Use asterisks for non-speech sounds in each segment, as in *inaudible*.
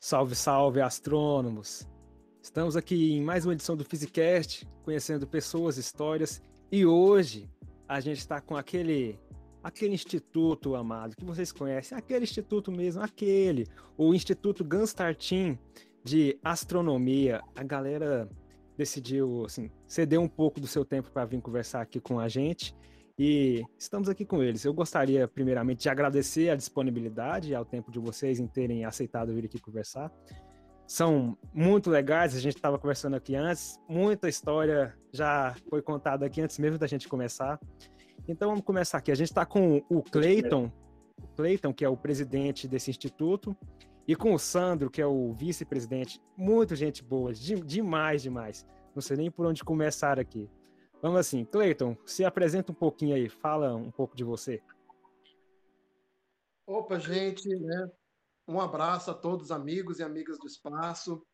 Salve, salve, astrônomos! Estamos aqui em mais uma edição do Physicast, conhecendo pessoas, histórias, e hoje a gente está com aquele aquele instituto amado que vocês conhecem, aquele instituto mesmo, aquele, o Instituto Gunstartin de Astronomia. A galera decidiu assim, ceder um pouco do seu tempo para vir conversar aqui com a gente e estamos aqui com eles. Eu gostaria, primeiramente, de agradecer a disponibilidade e ao tempo de vocês em terem aceitado vir aqui conversar. São muito legais, a gente estava conversando aqui antes, muita história já foi contada aqui antes mesmo da gente começar. Então vamos começar aqui. A gente está com o Clayton, o Clayton, que é o presidente desse instituto, e com o Sandro, que é o vice-presidente. Muito gente boa, de, demais, demais. Não sei nem por onde começar aqui. Vamos assim, Cleiton, se apresenta um pouquinho aí, fala um pouco de você. Opa, gente, né? Um abraço a todos os amigos e amigas do espaço.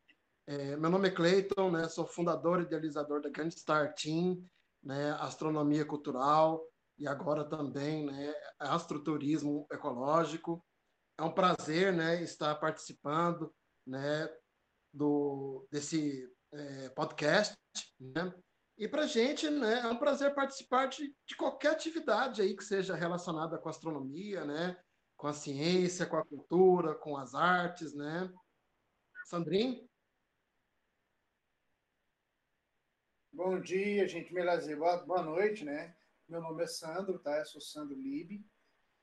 É, meu nome é Cleiton, né? Sou fundador e idealizador da Grand Star Team, né? Astronomia cultural e agora também, né? Astroturismo ecológico. É um prazer, né? Estar participando, né? Do desse é, podcast, né? E para a gente né, é um prazer participar de, de, qualquer atividade aí que seja relacionada com a astronomia, né, com a ciência, com a cultura, com as artes, né? Sandrinho? Bom dia, gente. Melazer, boa, boa noite, né? Meu nome é Sandro, tá? Eu sou Sandro Lib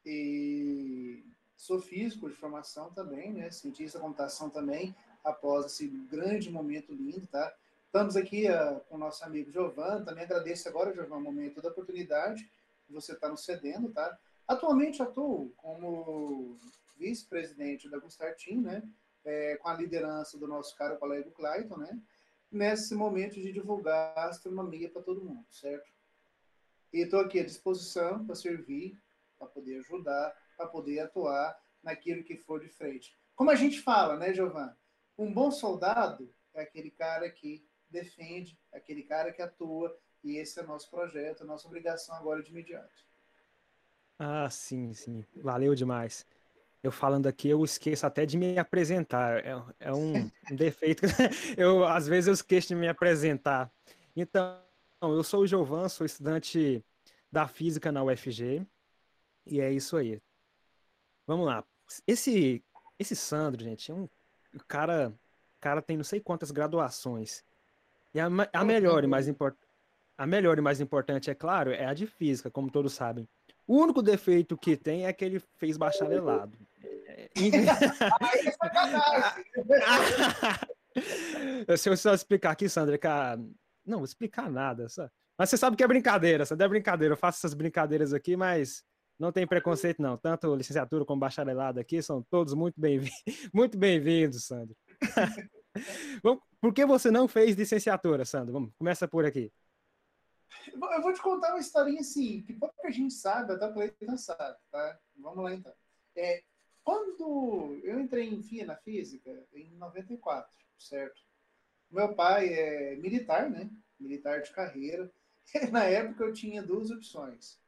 e sou físico de formação também, né? Cientista da computação também, após esse grande momento lindo, tá? Estamos aqui uh, com o nosso amigo Giovan, também agradeço agora, Giovan, o momento da oportunidade que você está nos cedendo, tá? Atualmente atuo como vice-presidente da Gustartin, né? É, com a liderança do nosso caro colega Clayton, né? Nesse momento de divulgar a astronomia para todo mundo, certo? E estou aqui à disposição para servir, para poder ajudar, para poder atuar naquilo que for de frente. Como a gente fala, né, Giovan? Um bom soldado é aquele cara que defende, aquele cara que atua, e esse é o nosso projeto, a nossa obrigação agora de imediato. Ah, sim, sim. Valeu demais. Eu falando aqui, eu esqueço até de me apresentar. É, é um, *laughs* defeito. *laughs* eu, às vezes, eu esqueço de me apresentar. Então, eu sou o Giovan, sou estudante da física na UFG. E é isso aí. Vamos lá. Esse, esse Sandro, gente, é um o cara, o cara tem não sei quantas graduações. E a, a melhor e mais importante. A melhor e mais importante, é claro, é a de física, como todos sabem. O único defeito que tem é que ele fez bacharelado. *laughs* *laughs* Se eu só explicar aqui, Sandra, que a... não vou explicar nada. Só... Mas você sabe que é brincadeira, Sandra, é brincadeira. Eu faço essas brincadeiras aqui, mas não tem preconceito, não. Tanto licenciatura como bacharelado aqui são todos muito bem-vindos, *laughs* muito bem-vindos, Sandro. Por que você não fez licenciatura, Sandro? Vamos, começa por aqui. Eu vou te contar uma historinha assim, que pouca gente sabe, até o Cleiton sabe, tá? Vamos lá então. É, quando eu entrei em FIA na física, em 94, certo? Meu pai é militar, né? Militar de carreira. *laughs* Na época eu tinha duas opções.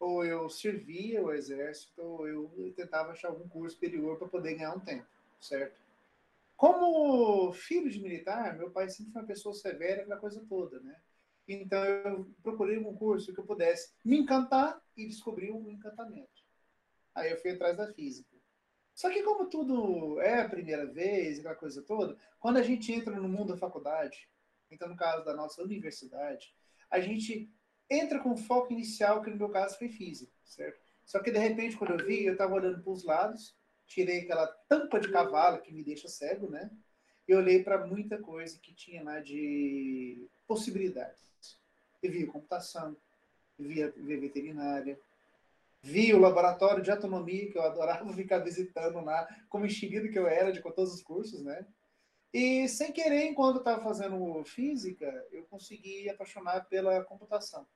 Ou eu servia o exército, ou eu tentava achar algum curso superior para poder ganhar um tempo, certo? Como filho de militar, meu pai sempre foi uma pessoa severa aquela coisa toda, né? Então eu procurei um curso que eu pudesse me encantar e descobrir um encantamento. Aí eu fui atrás da física. Só que como tudo é a primeira vez, aquela coisa toda, quando a gente entra no mundo da faculdade, então no caso da nossa universidade, a gente entra com foco inicial, que no meu caso foi física, certo? Só que de repente, quando eu vi, eu estava olhando para os lados, tirei aquela tampa de cavalo que me deixa cego, né? E olhei para muita coisa que tinha lá de possibilidades. E vi computação, vi vi veterinária, vi o laboratório de autonomia, que eu adorava *laughs* ficar visitando lá, como enxerido que eu era de todos os cursos, né? E sem querer, enquanto eu estava fazendo física, eu consegui apaixonar pela computação.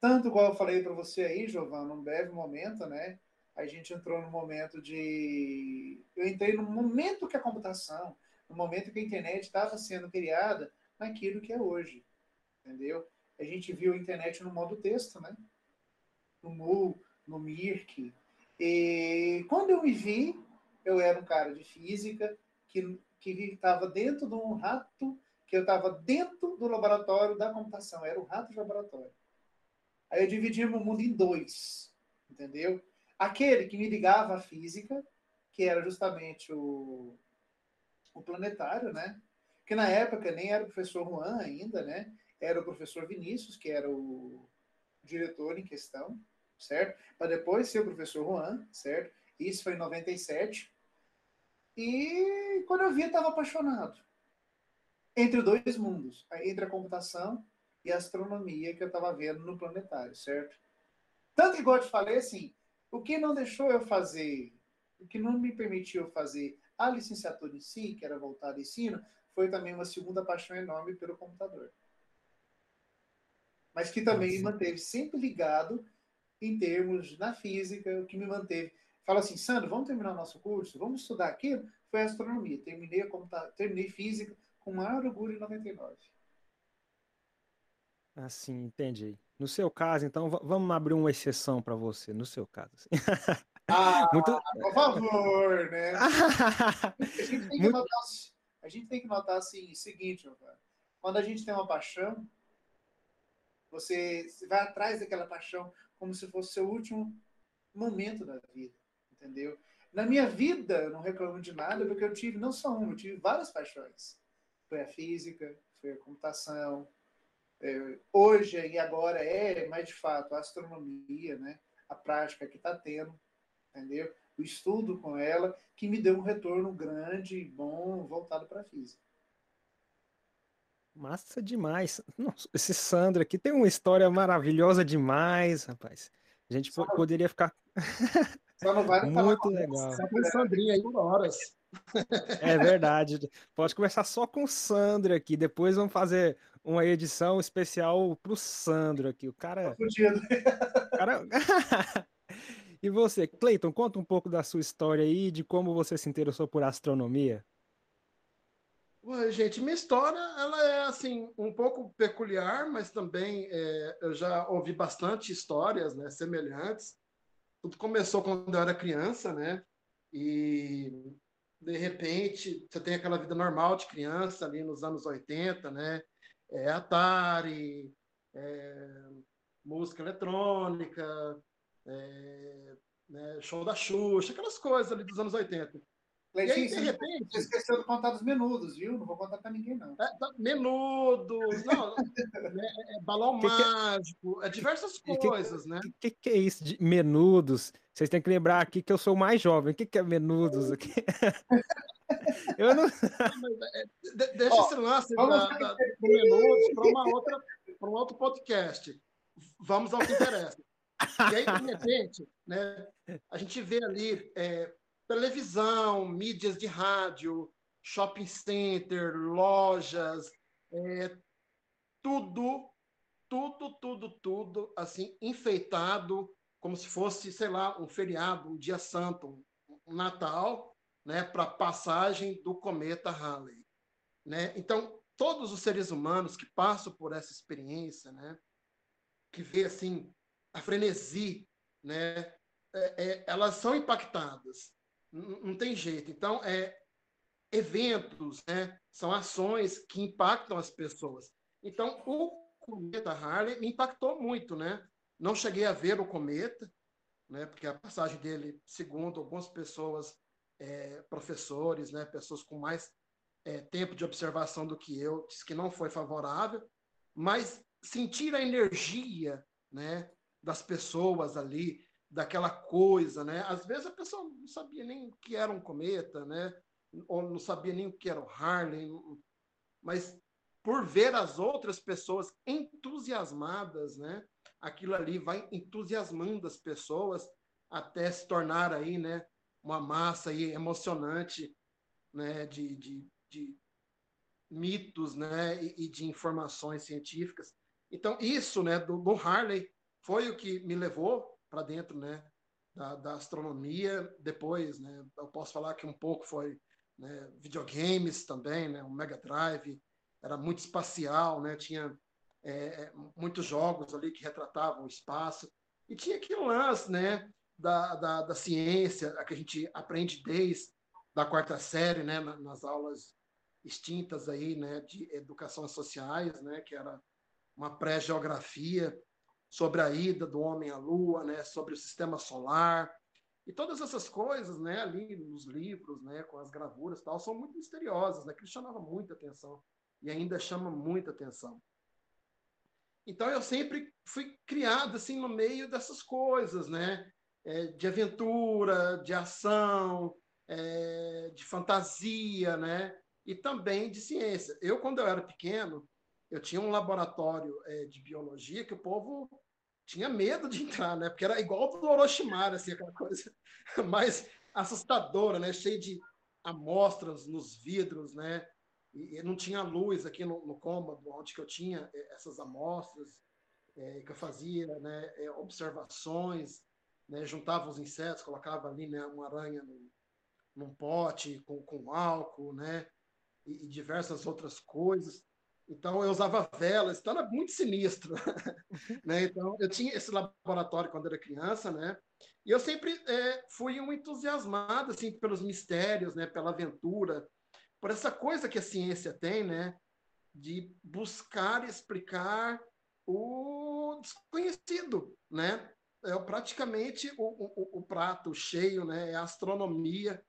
Tanto igual eu falei para você aí, Giovanna, num breve momento, né? A gente entrou no momento de. Eu entrei no momento que a computação, no momento que a internet estava sendo criada, naquilo que é hoje. Entendeu? A gente viu a internet no modo texto, né? No Mu, no Mirk. E quando eu me vi, eu era um cara de física que estava dentro de um rato, que eu estava dentro do laboratório da computação, era o rato de laboratório. Aí eu dividia o mundo em dois, entendeu? Aquele que me ligava à física, que era justamente o, o planetário, né? Que na época nem era o professor Juan ainda, né? Era o professor Vinícius, que era o diretor em questão, certo? Para depois ser o professor Juan, certo? Isso foi em 97. E quando eu vi, eu estava apaixonado. Entre dois mundos, entre a computação e a astronomia que eu estava vendo no planetário, certo? Tanto igual eu te falei, assim, o que não deixou eu fazer, o que não me permitiu fazer a licenciatura em si, que era voltada ao ensino, foi também uma segunda paixão enorme pelo computador. Mas que também Nossa. me manteve sempre ligado em termos na física, o que me manteve fala assim, Sandro, vamos terminar o nosso curso? Vamos estudar aquilo? Foi astronomia. Terminei, a terminei física com maior orgulho em 99. Assim, entendi. No seu caso, então, vamos abrir uma exceção para você, no seu caso. Assim. *laughs* Ah, Muito... por favor, né? a, gente *laughs* tem que Muito... notar, a gente tem que notar assim, o seguinte, quando a gente tem uma paixão, você vai atrás daquela paixão como se fosse seu último momento da vida entendeu? Na minha vida, eu não reclamo de nada, porque eu tive não só uma, eu tive várias paixões. Foi a física, foi a computação, é, hoje e agora é, mais de fato, a astronomia, né? A prática que está tendo, entendeu? O estudo com ela, que me deu um retorno grande, bom, voltado para a física. Massa demais. Nossa, esse Sandro aqui tem uma história maravilhosa demais, rapaz. A gente Só poderia ficar. *laughs* Só não vai Muito legal. Só com Sandrinha aí por horas. É verdade. Pode começar só com o Sandro aqui. Depois vamos fazer uma edição especial pro Sandro aqui. O cara. O cara... *laughs* e você, Cleiton, conta um pouco da sua história aí, de como você se interessou por astronomia. Ué, gente, minha história ela é assim um pouco peculiar, mas também é, eu já ouvi bastante histórias né, semelhantes. Tudo começou quando eu era criança, né? E de repente você tem aquela vida normal de criança ali nos anos 80, né? É, Atari, é, música eletrônica, é, né, show da Xuxa, aquelas coisas ali dos anos 80. Leitinho, de repente. Você esqueceu de contar dos menudos, viu? Não vou contar para ninguém, não. É, tá, menudos, não, é, é, balão que mágico, é diversas coisas, que, né? O que, que, é isso de menudos? Vocês têm que lembrar aqui que eu sou o mais jovem. O que, que é menudos aqui? *laughs* eu não. É, deixa esse lance da, da, do menudos para uma outra, para um outro podcast. Vamos ao que interessa. E aí, de repente, né, a gente vê ali é, televisão, mídias de rádio, shopping center, lojas, é, tudo, tudo, tudo, tudo, assim, enfeitado, como se fosse, sei lá, um feriado, um dia santo, um Natal, né, para passagem do cometa Halley, né? Então, todos os seres humanos que passam por essa experiência, né, que vê assim a frenesi, né, é, é, elas são impactadas não, tem jeito. Então, é, eventos, né, são ações que impactam as pessoas. Então, o cometa Harley me impactou muito, né? Não cheguei a ver o cometa, né, porque a passagem dele, segundo algumas pessoas, é, professores, né, pessoas com mais é, tempo de observação do que eu, disse que não foi favorável, mas sentir a energia, né, das pessoas ali, daquela coisa, né? Às vezes a pessoa não sabia nem o que era um cometa, né? Ou não sabia nem o que era o Harley, mas por ver as outras pessoas entusiasmadas, né? Aquilo ali vai entusiasmando as pessoas até se tornar aí, né? Uma massa aí emocionante, né? De, de, de mitos, né? E, e, de informações científicas. Então isso, né? Do, do Harley foi o que me levou para dentro né, da, da, astronomia. Depois, né, eu posso falar que um pouco foi né, videogames também, né, o Mega Drive, era muito espacial, né, tinha é, é, muitos jogos ali que retratavam o espaço. E tinha aquele lance né, da, da, da ciência, a que a gente aprende desde da quarta série, né, nas aulas extintas aí, né, de educação sociais, né, que era uma pré-geografia sobre a ida do homem à lua, né, sobre o sistema solar, e todas essas coisas, né, ali nos livros, né, com as gravuras tal, são muito misteriosas, né, que chamava muita atenção e ainda chama muita atenção. Então eu sempre fui criado assim no meio dessas coisas, né, é, de aventura, de ação, é, de fantasia, né, e também de ciência. Eu quando eu era pequeno, eu tinha um laboratório é, de biologia que o povo tinha medo de entrar, né? Porque era igual do Orochimaru, assim, aquela coisa *laughs* mais assustadora, né? Cheio de amostras nos vidros, né? E, e não tinha luz aqui no, no, cômodo onde que eu tinha é, essas amostras é, que eu fazia, né? É, observações, né? Juntava os insetos, colocava ali, né? Uma aranha num, num pote com, com álcool, né? E, e diversas outras coisas. Então, eu usava velas, então era muito sinistro. *laughs* né? Então, eu tinha esse laboratório quando era criança, né? E eu sempre é, fui um entusiasmado assim, pelos mistérios, né? pela aventura, por essa coisa que a ciência tem, né? de buscar explicar o desconhecido, né? É praticamente o, o, o prato cheio, né? É a astronomia,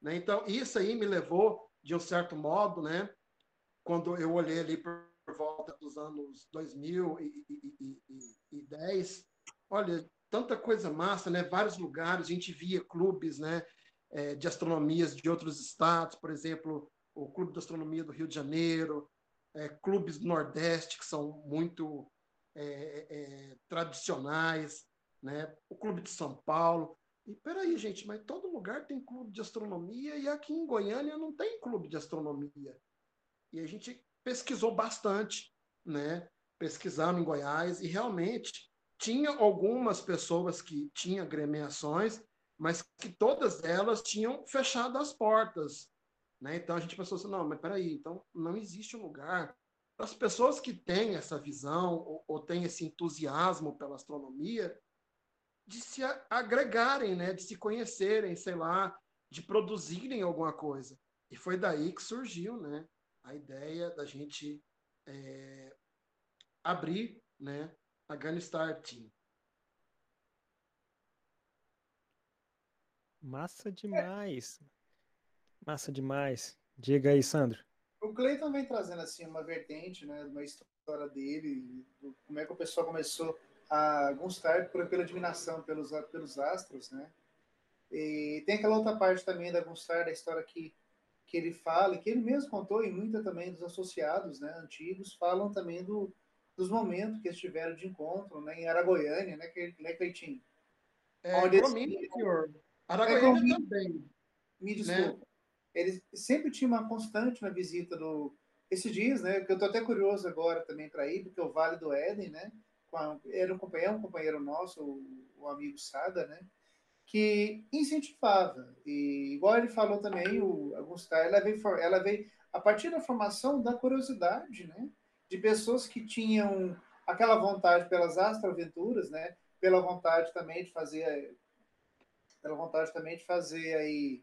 né? Então isso aí me levou de um certo modo, né? Quando eu olhei ali por volta dos anos 2010, olha, tanta coisa massa, né? Vários lugares, a gente via clubes, né? É, de astronomias de outros estados, por exemplo, o Clube de Astronomia do Rio de Janeiro, é, clubes do Nordeste que são muito é, é, tradicionais, né? O Clube de São Paulo. E peraí, gente, mas todo lugar tem clube de astronomia e aqui em Goiânia não tem clube de astronomia. E a gente pesquisou bastante, né? Pesquisando em Goiás e realmente tinha algumas pessoas que tinham gremiações, mas que todas elas tinham fechado as portas, né? Então a gente pensou assim, não, mas peraí, então não existe um lugar para as pessoas que têm essa visão ou, ou têm esse entusiasmo pela astronomia de se agregarem, né? De se conhecerem, sei lá, de produzirem alguma coisa. E foi daí que surgiu, né? A ideia da gente é, abrir né, a Gunstar Team. Massa demais. Massa demais. Diga aí, Sandro. O Cleiton vem trazendo assim uma vertente, né, uma história dele, do, como é que o pessoal começou a gostar por, pela admiração pelos, pelos astros, né? E tem aquela outra parte também da Gunstar, da história que que ele fala, que ele mesmo contou, e muita também dos associados né, antigos, falam também do, dos momentos que eles tiveram de encontro né, em Aragoiânia, né, que, né Cleitinho? É, Onde esse, senhor. Aragoiânia é, também. Me desculpa. Né? Ele sempre tinha uma constante na visita do... Esses dias, né, que eu estou até curioso agora também para ir, porque o Vale do Éden, né, era um companheiro, um companheiro nosso, o, o amigo Sada, né, que incentivava. E igual ele falou também, o Augusta, ela veio, ela veio a partir da formação da curiosidade, né? De pessoas que tinham aquela vontade pelas astroaventuras, né? Pela vontade também de fazer pela vontade também de fazer aí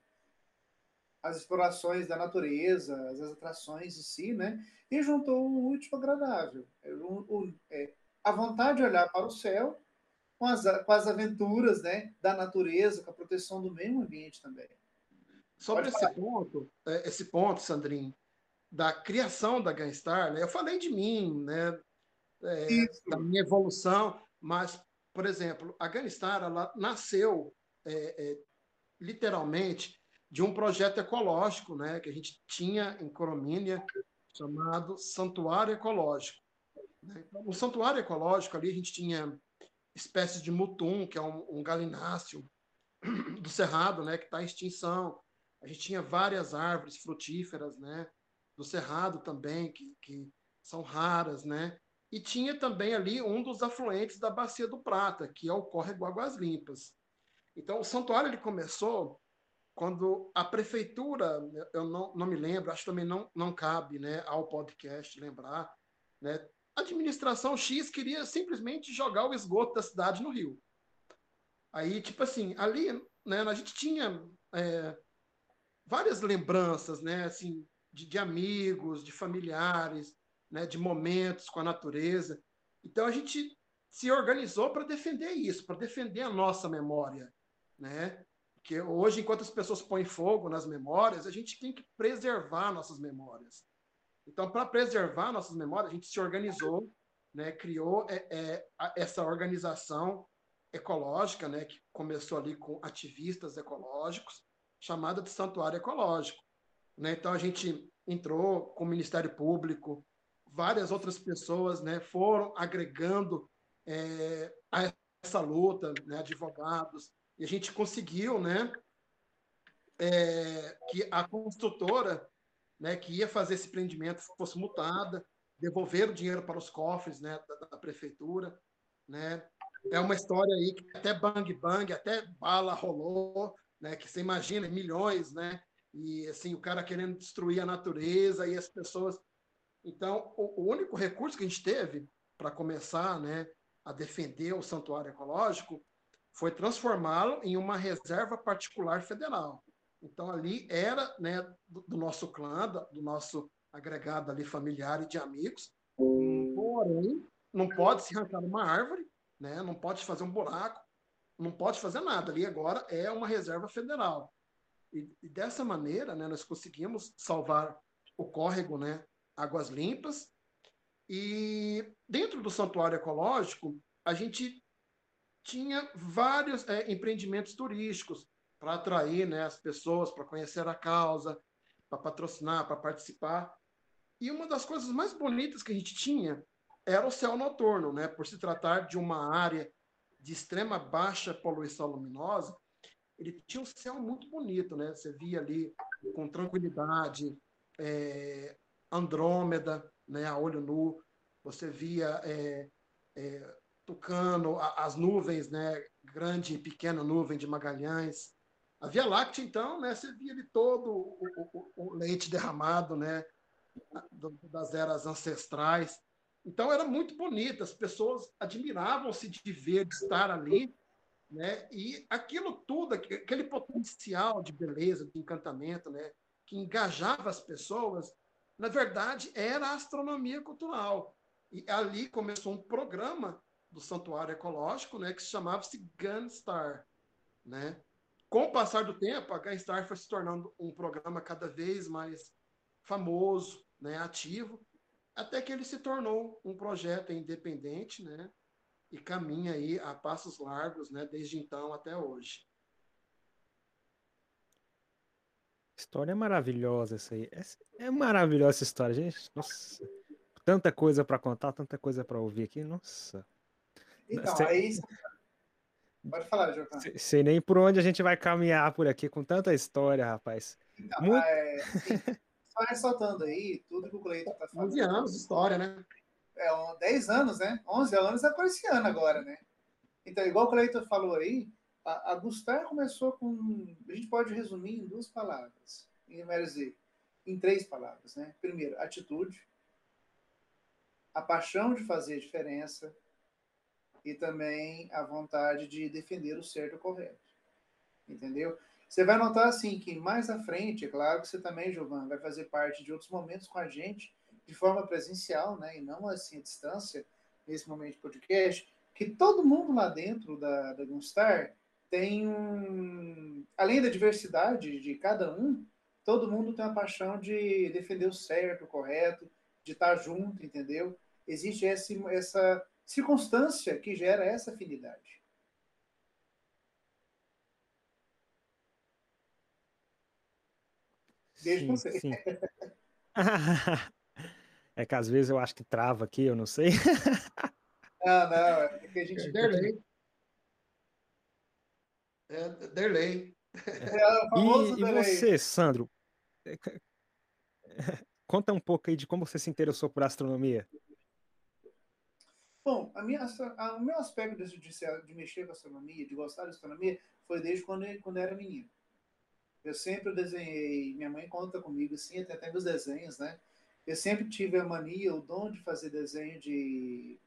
as explorações da natureza, as atrações em si, né? E juntou o útil agradável. O, o, é, a vontade de olhar para o céu com as, com as aventuras né, da natureza, com a proteção do meio ambiente também. Sobre esse ponto, é, esse ponto, Sandrinho, da criação da Gangstar, né, eu falei de mim, né, é, da minha evolução, mas, por exemplo, a Gangstar ela nasceu é, é, literalmente de um projeto ecológico né, que a gente tinha em Coromínia, chamado Santuário Ecológico. Né? Então, no Santuário Ecológico ali a gente tinha espécies de mutum, que é um, um galináceo do cerrado, né, que está em extinção. A gente tinha várias árvores frutíferas, né, do cerrado também, que, que são raras, né. E tinha também ali um dos afluentes da Bacia do Prata, que é o córrego Águas Limpas. Então, o santuário ele começou quando a prefeitura, eu não, não me lembro, acho que também não, não cabe né, ao podcast lembrar, né, a administração X queria simplesmente jogar o esgoto da cidade no rio. Aí, tipo assim, ali, né, a gente tinha é, várias lembranças, né? Assim, de, de amigos, de familiares, né? De momentos com a natureza. Então a gente se organizou para defender isso, para defender a nossa memória, né? Porque hoje, enquanto as pessoas põem fogo nas memórias, a gente tem que preservar nossas memórias. Então, para preservar nossas memórias, a gente se organizou, né? Criou é, é, essa organização ecológica, né? Que começou ali com ativistas ecológicos, chamada de Santuário Ecológico. Né? Então, a gente entrou com o Ministério Público, várias outras pessoas né, foram agregando é, a essa luta, né, advogados, e a gente conseguiu né, é, que a construtora né, que ia fazer esse empreendimento fosse multada, devolver o dinheiro para os cofres né, da, da, prefeitura. Né. É uma história aí que até bang bang, até bala rolou, né, que você imagina, milhões, né, e assim, o cara querendo destruir a natureza e as pessoas. Então, o, o único recurso que a gente teve para começar né, a defender o santuário ecológico foi transformá-lo em uma reserva particular federal. Então, ali era né, do, nosso clã, do nosso agregado ali familiar e de amigos, porém, não pode se arrancar uma árvore, né, não pode fazer um buraco, não pode fazer nada. Ali agora é uma reserva federal. E, e dessa maneira, né, nós conseguimos salvar o córrego, né, águas limpas. E dentro do santuário ecológico, a gente tinha vários é, empreendimentos turísticos para atrair né, as pessoas, para conhecer a causa, para patrocinar, para participar. E uma das coisas mais bonitas que a gente tinha era o céu noturno, né? Por se tratar de uma área de extrema baixa poluição luminosa, ele tinha um céu muito bonito, né? Você via ali com tranquilidade é, Andrômeda, né, a olho nu, você via é, é, Tucano, as nuvens, né, grande e pequena nuvem de Magalhães. A Via Láctea, então, né, você via ali todo o, o, o leite derramado, né, das eras ancestrais. Então era muito bonito, as pessoas admiravam-se de ver, de estar ali, né? E aquilo tudo, aquele potencial de beleza, de encantamento, né? Que engajava as pessoas, na verdade, era a astronomia cultural. E ali começou um programa do Santuário Ecológico, né? Que se chamava-se Gunstar, né? Com o passar do tempo, a Gunstar foi se tornando um programa cada vez mais famoso, né? Ativo, até que ele se tornou um projeto independente, né? e caminha aí a passos largos, né, desde então até hoje. História maravilhosa essa aí. É, é maravilhosa essa história, gente. Nossa, tanta coisa para contar, tanta coisa para ouvir aqui. Nossa. Então, Cê... aí Pode falar, Jocão. Sei nem por onde a gente vai caminhar por aqui com tanta história, rapaz. Então, Muito... é, só ressaltando aí, tudo que o Cleiton está falando. 11 anos de história, né? é, 10 anos, né? 11 anos é por esse ano agora, né? Então, igual o Cleiton falou aí, a, a Gustar começou com. A gente pode resumir em duas palavras, em dizer, em três palavras, né? Primeiro, atitude, a paixão de fazer a diferença e também a vontade de defender o certo e o correto. Entendeu? Você vai notar assim que mais à frente, é claro que você também, Giovanni, vai fazer parte de outros momentos com a gente de forma presencial, né, e não assim à distância, nesse momento de podcast, que todo mundo lá dentro da, da Gunstar tem um. Além da diversidade de cada um, todo mundo tem a paixão de defender o certo, o correto, de estar junto, entendeu? Existe essa, essa circunstância que gera essa afinidade. Beijo sim, você. Sim. *laughs* É que às vezes eu acho que trava aqui, eu não sei. Não, *laughs* não, é que a gente. É Derlei. É, Derlei. É, *laughs* e, e você, Sandro? É, conta um pouco aí de como você se interessou por astronomia. Bom, a minha, a, o meu aspecto de, de, de, mexer com astronomia, de gostar de astronomia, foi desde quando, quando eu era menino. Eu sempre desenhei, minha mãe conta comigo, assim, até tem os desenhos, né? Eu sempre tive a mania, o dom de fazer desenho de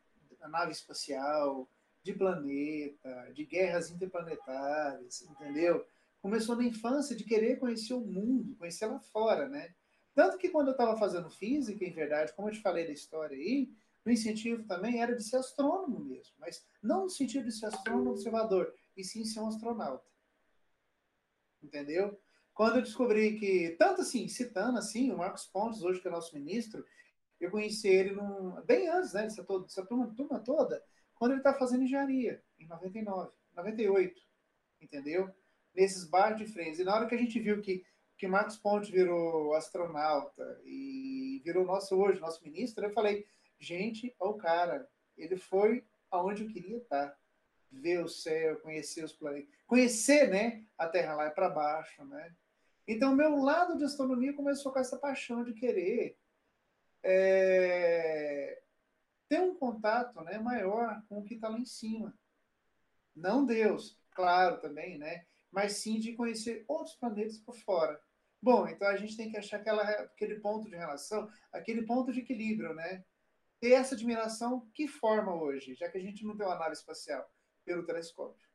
nave espacial, de planeta, de guerras interplanetárias, entendeu? começou na infância de querer conhecer o mundo, conhecer lá fora, né? Tanto que quando eu estava fazendo física, em verdade, como eu te falei da história aí, o incentivo também era de ser astrônomo mesmo, mas não no sentido de ser astrônomo observador, e sim ser um astronauta. Entendeu? Quando eu descobri que, tanto assim, citando assim, o Marcos Pontes, hoje que é nosso ministro, eu conheci ele num, bem antes, né, dessa, toda, dessa turma, turma toda, quando ele está fazendo engenharia, em 99, 98, entendeu? Nesses bares de frente. E na hora que a gente viu que, que Marcos Pontes virou astronauta e virou nosso hoje, nosso ministro, eu falei, gente, olha o cara, ele foi aonde eu queria estar. Ver o céu, conhecer os planetas, conhecer, né, a Terra lá é para baixo, né? Então, meu lado de astronomia começou com essa paixão de querer é, ter um contato né, maior com o que está lá em cima. Não Deus, claro também, né? Mas sim de conhecer outros planetas por fora. Bom, então a gente tem que achar aquela, aquele ponto de relação, aquele ponto de equilíbrio, né? Ter essa admiração que forma hoje, já que a gente não tem uma nave espacial, pelo telescópio.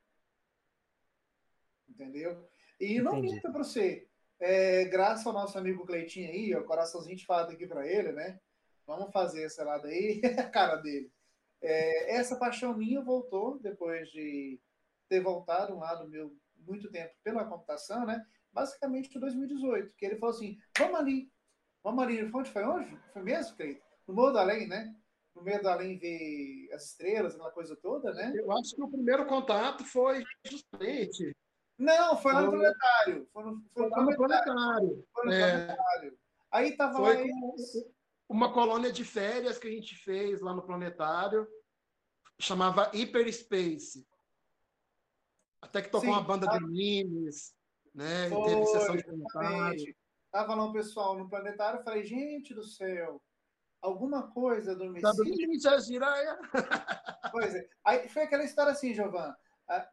Entendeu? E não minta para você. É, graças ao nosso amigo Cleitinho aí, o coraçãozinho de fada aqui para ele, né? Vamos fazer esse lado aí, *laughs* a cara dele. É, essa paixão minha voltou depois de ter voltado um lado meu muito tempo pela computação, né? Basicamente em 2018, que ele falou assim: vamos ali, vamos ali. Onde foi hoje? Foi mesmo, Cleiton? No Morro do Além, né? No meio do além ver as estrelas, aquela coisa toda, né? Eu acho que o primeiro contato foi justamente. Não, foi lá no planetário. Foi no, foi foi no planetário. Foi no é... planetário. Aí tava foi lá. Uma colônia de férias que a gente fez lá no planetário, chamava Hyperspace. Até que tocou Sim, uma banda tá. de memes, né? Foi, e teve sessão de planetário. Tava lá o pessoal no planetário, eu falei, gente do céu, alguma coisa adormecida. *laughs* pois é. Aí foi aquela história assim, Giovanna.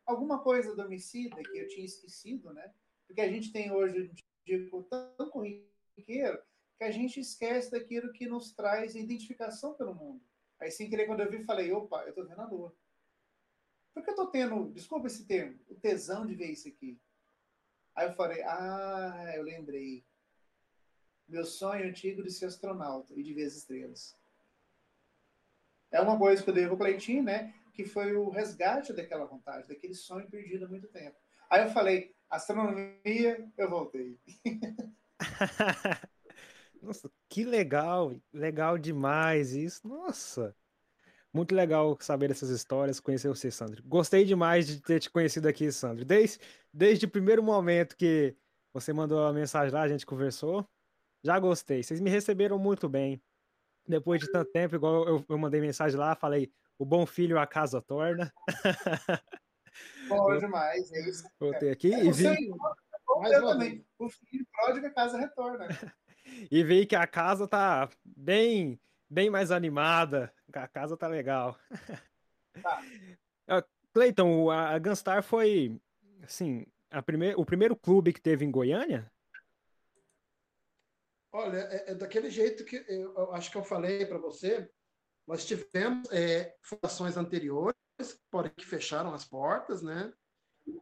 Alguma coisa adormecida que eu tinha esquecido, né? Porque a gente tem hoje um dia tão corriqueiro que a gente esquece daquilo que nos traz identificação pelo mundo. Aí, sem querer, quando eu vi, falei: opa, eu estou vendo a lua. Por que eu estou tendo, desculpa esse termo, o tesão de ver isso aqui? Aí eu falei: ah, eu lembrei. Meu sonho antigo de ser astronauta e de ver as estrelas. É uma coisa que eu devo ao Cleitinho, né? Que foi o resgate daquela vontade, daquele sonho perdido há muito tempo. Aí eu falei: astronomia, eu voltei. *laughs* Nossa, que legal, legal demais isso. Nossa, muito legal saber essas histórias, conhecer você, Sandro. Gostei demais de ter te conhecido aqui, Sandro. Desde, desde o primeiro momento que você mandou a mensagem lá, a gente conversou, já gostei. Vocês me receberam muito bem. Depois de tanto tempo, igual eu, eu mandei mensagem lá, falei: o bom filho a casa torna. *laughs* Bom demais, é isso. Voltei aqui é, e vi. Eu também. O filho pródigo a casa retorna. *laughs* e vi que a casa tá bem, bem mais animada. A casa tá legal. Tá. Uh, *laughs* Cleiton, a Gunstar foi, assim, a primeir, o primeiro clube que teve em Goiânia? Olha, é, é daquele jeito que eu, eu, acho que eu falei para você. Nós tivemos é, fundações anteriores, porém que fecharam as portas, né?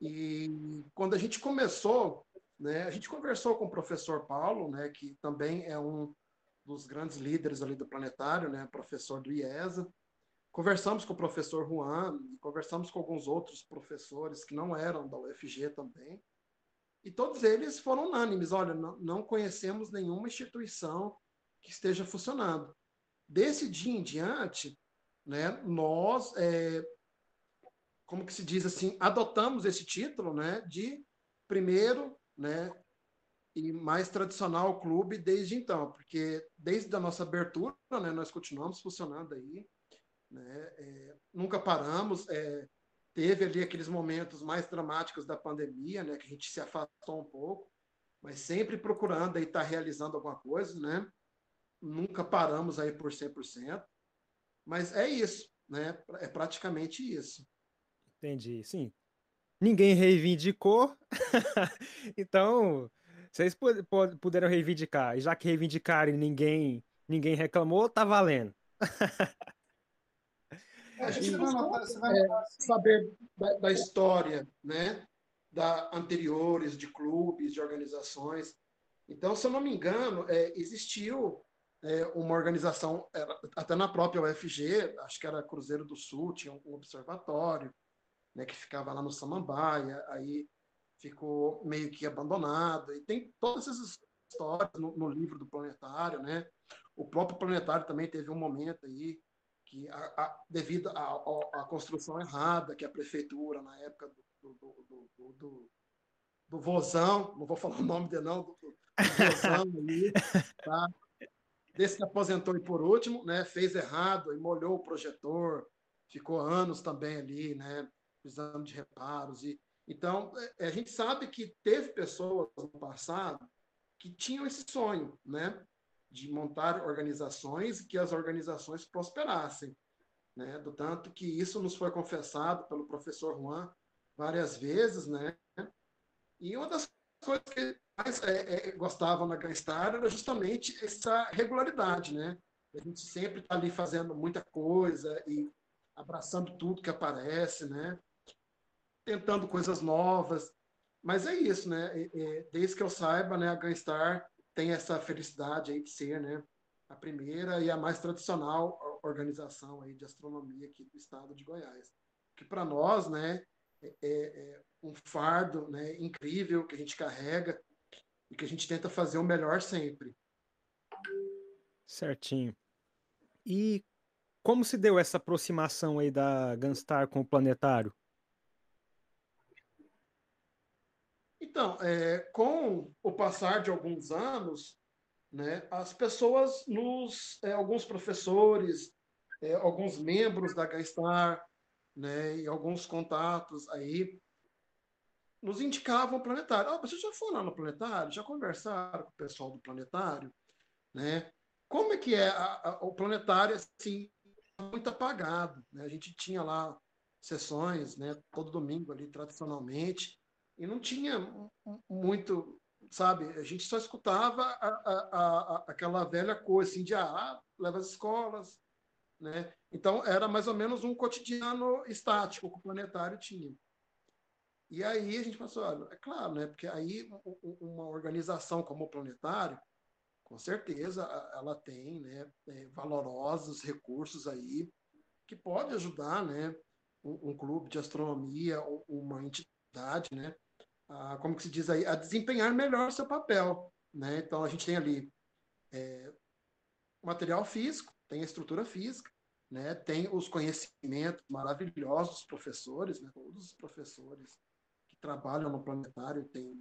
E quando a gente começou, né? A gente conversou com o professor Paulo, né, que também é um dos grandes líderes ali do planetário, né, professor do IESA. Conversamos com o professor Juan, conversamos com alguns outros professores que não eram da UFG também. E todos eles foram unânimes: olha, não, conhecemos nenhuma instituição que esteja funcionando. Desse dia em diante, né, nós, é, como que se diz assim, adotamos esse título né, de primeiro né, e mais tradicional clube desde então, porque desde a nossa abertura, né, nós continuamos funcionando aí, né, é, nunca paramos, é, teve ali aqueles momentos mais dramáticos da pandemia, né, que a gente se afastou um pouco, mas sempre procurando aí estar tá realizando alguma coisa, né, nunca paramos aí por 100%, mas é isso, né, é praticamente isso. Entendi, sim, ninguém reivindicou, *laughs* então vocês puderam reivindicar. E já que reivindicaram e ninguém, ninguém reclamou, tá valendo. *laughs* A gente vai, notar, vai é, saber da, da, história, né? da anteriores, de clubes, de organizações. Então, se eu não me engano, é, existiu é, uma organização, era, até na própria UFG, acho que era Cruzeiro do Sul, tinha um observatório, né, que ficava lá no Samambaia, aí ficou meio que abandonado, e tem todas essas histórias no, no livro do Planetário, né? O próprio Planetário também teve um momento aí que, a, a, devido à construção errada que a prefeitura, na época do, do, do, do, do Vozão, não vou falar o nome dele não, do, do Vozão *laughs* ali, tá? desse que aposentou e por último, né, fez errado e molhou o projetor, ficou anos também ali, né, precisando de reparos. E, então, é, a gente sabe que teve pessoas no passado que tinham esse sonho, né, de montar organizações e que as organizações prosperassem. Né, do tanto que isso nos foi confessado pelo professor Juan várias vezes, né? E uma das coisas que mais é, é, na Ganstar era justamente essa regularidade, né? A gente sempre está ali fazendo muita coisa e abraçando tudo que aparece, né? Tentando coisas novas. Mas é isso, né? É, desde que eu saiba, né, a Ganstar tem essa felicidade aí de ser, né, a primeira e a mais tradicional organização aí de astronomia aqui do estado de Goiás. Que para nós, né, é, é, um fardo né, incrível que a gente carrega e que a gente tenta fazer o melhor sempre. Certinho. E como se deu essa aproximação aí da Gunstar com o planetário? Então, é, com o passar de alguns anos, né, as pessoas nos, é, alguns professores, é, alguns membros da Gunstar, né, e alguns contatos aí nos indicavam o planetário. Oh, vocês já foram lá no planetário? Já conversaram com o pessoal do planetário? Né? Como é que é a, a, o planetário assim muito apagado? Né? A gente tinha lá sessões, né, todo domingo ali tradicionalmente e não tinha muito, sabe? A gente só escutava a, a, aquela velha coisa assim de ah, leva as escolas, né? Então, era mais ou menos um cotidiano estático que o planetário tinha. E aí a gente pensou, olha, é claro, né? Porque aí uma organização como o planetário, com certeza, ela tem né, é, valorosos recursos aí que pode ajudar, né? Um, um clube de astronomia, uma entidade, né? A, como se diz aí, a desempenhar melhor seu papel, né? Então a gente tem ali é, material físico, tem a estrutura física, né? tem os conhecimentos maravilhosos dos professores, né? todos os professores que trabalham no planetário têm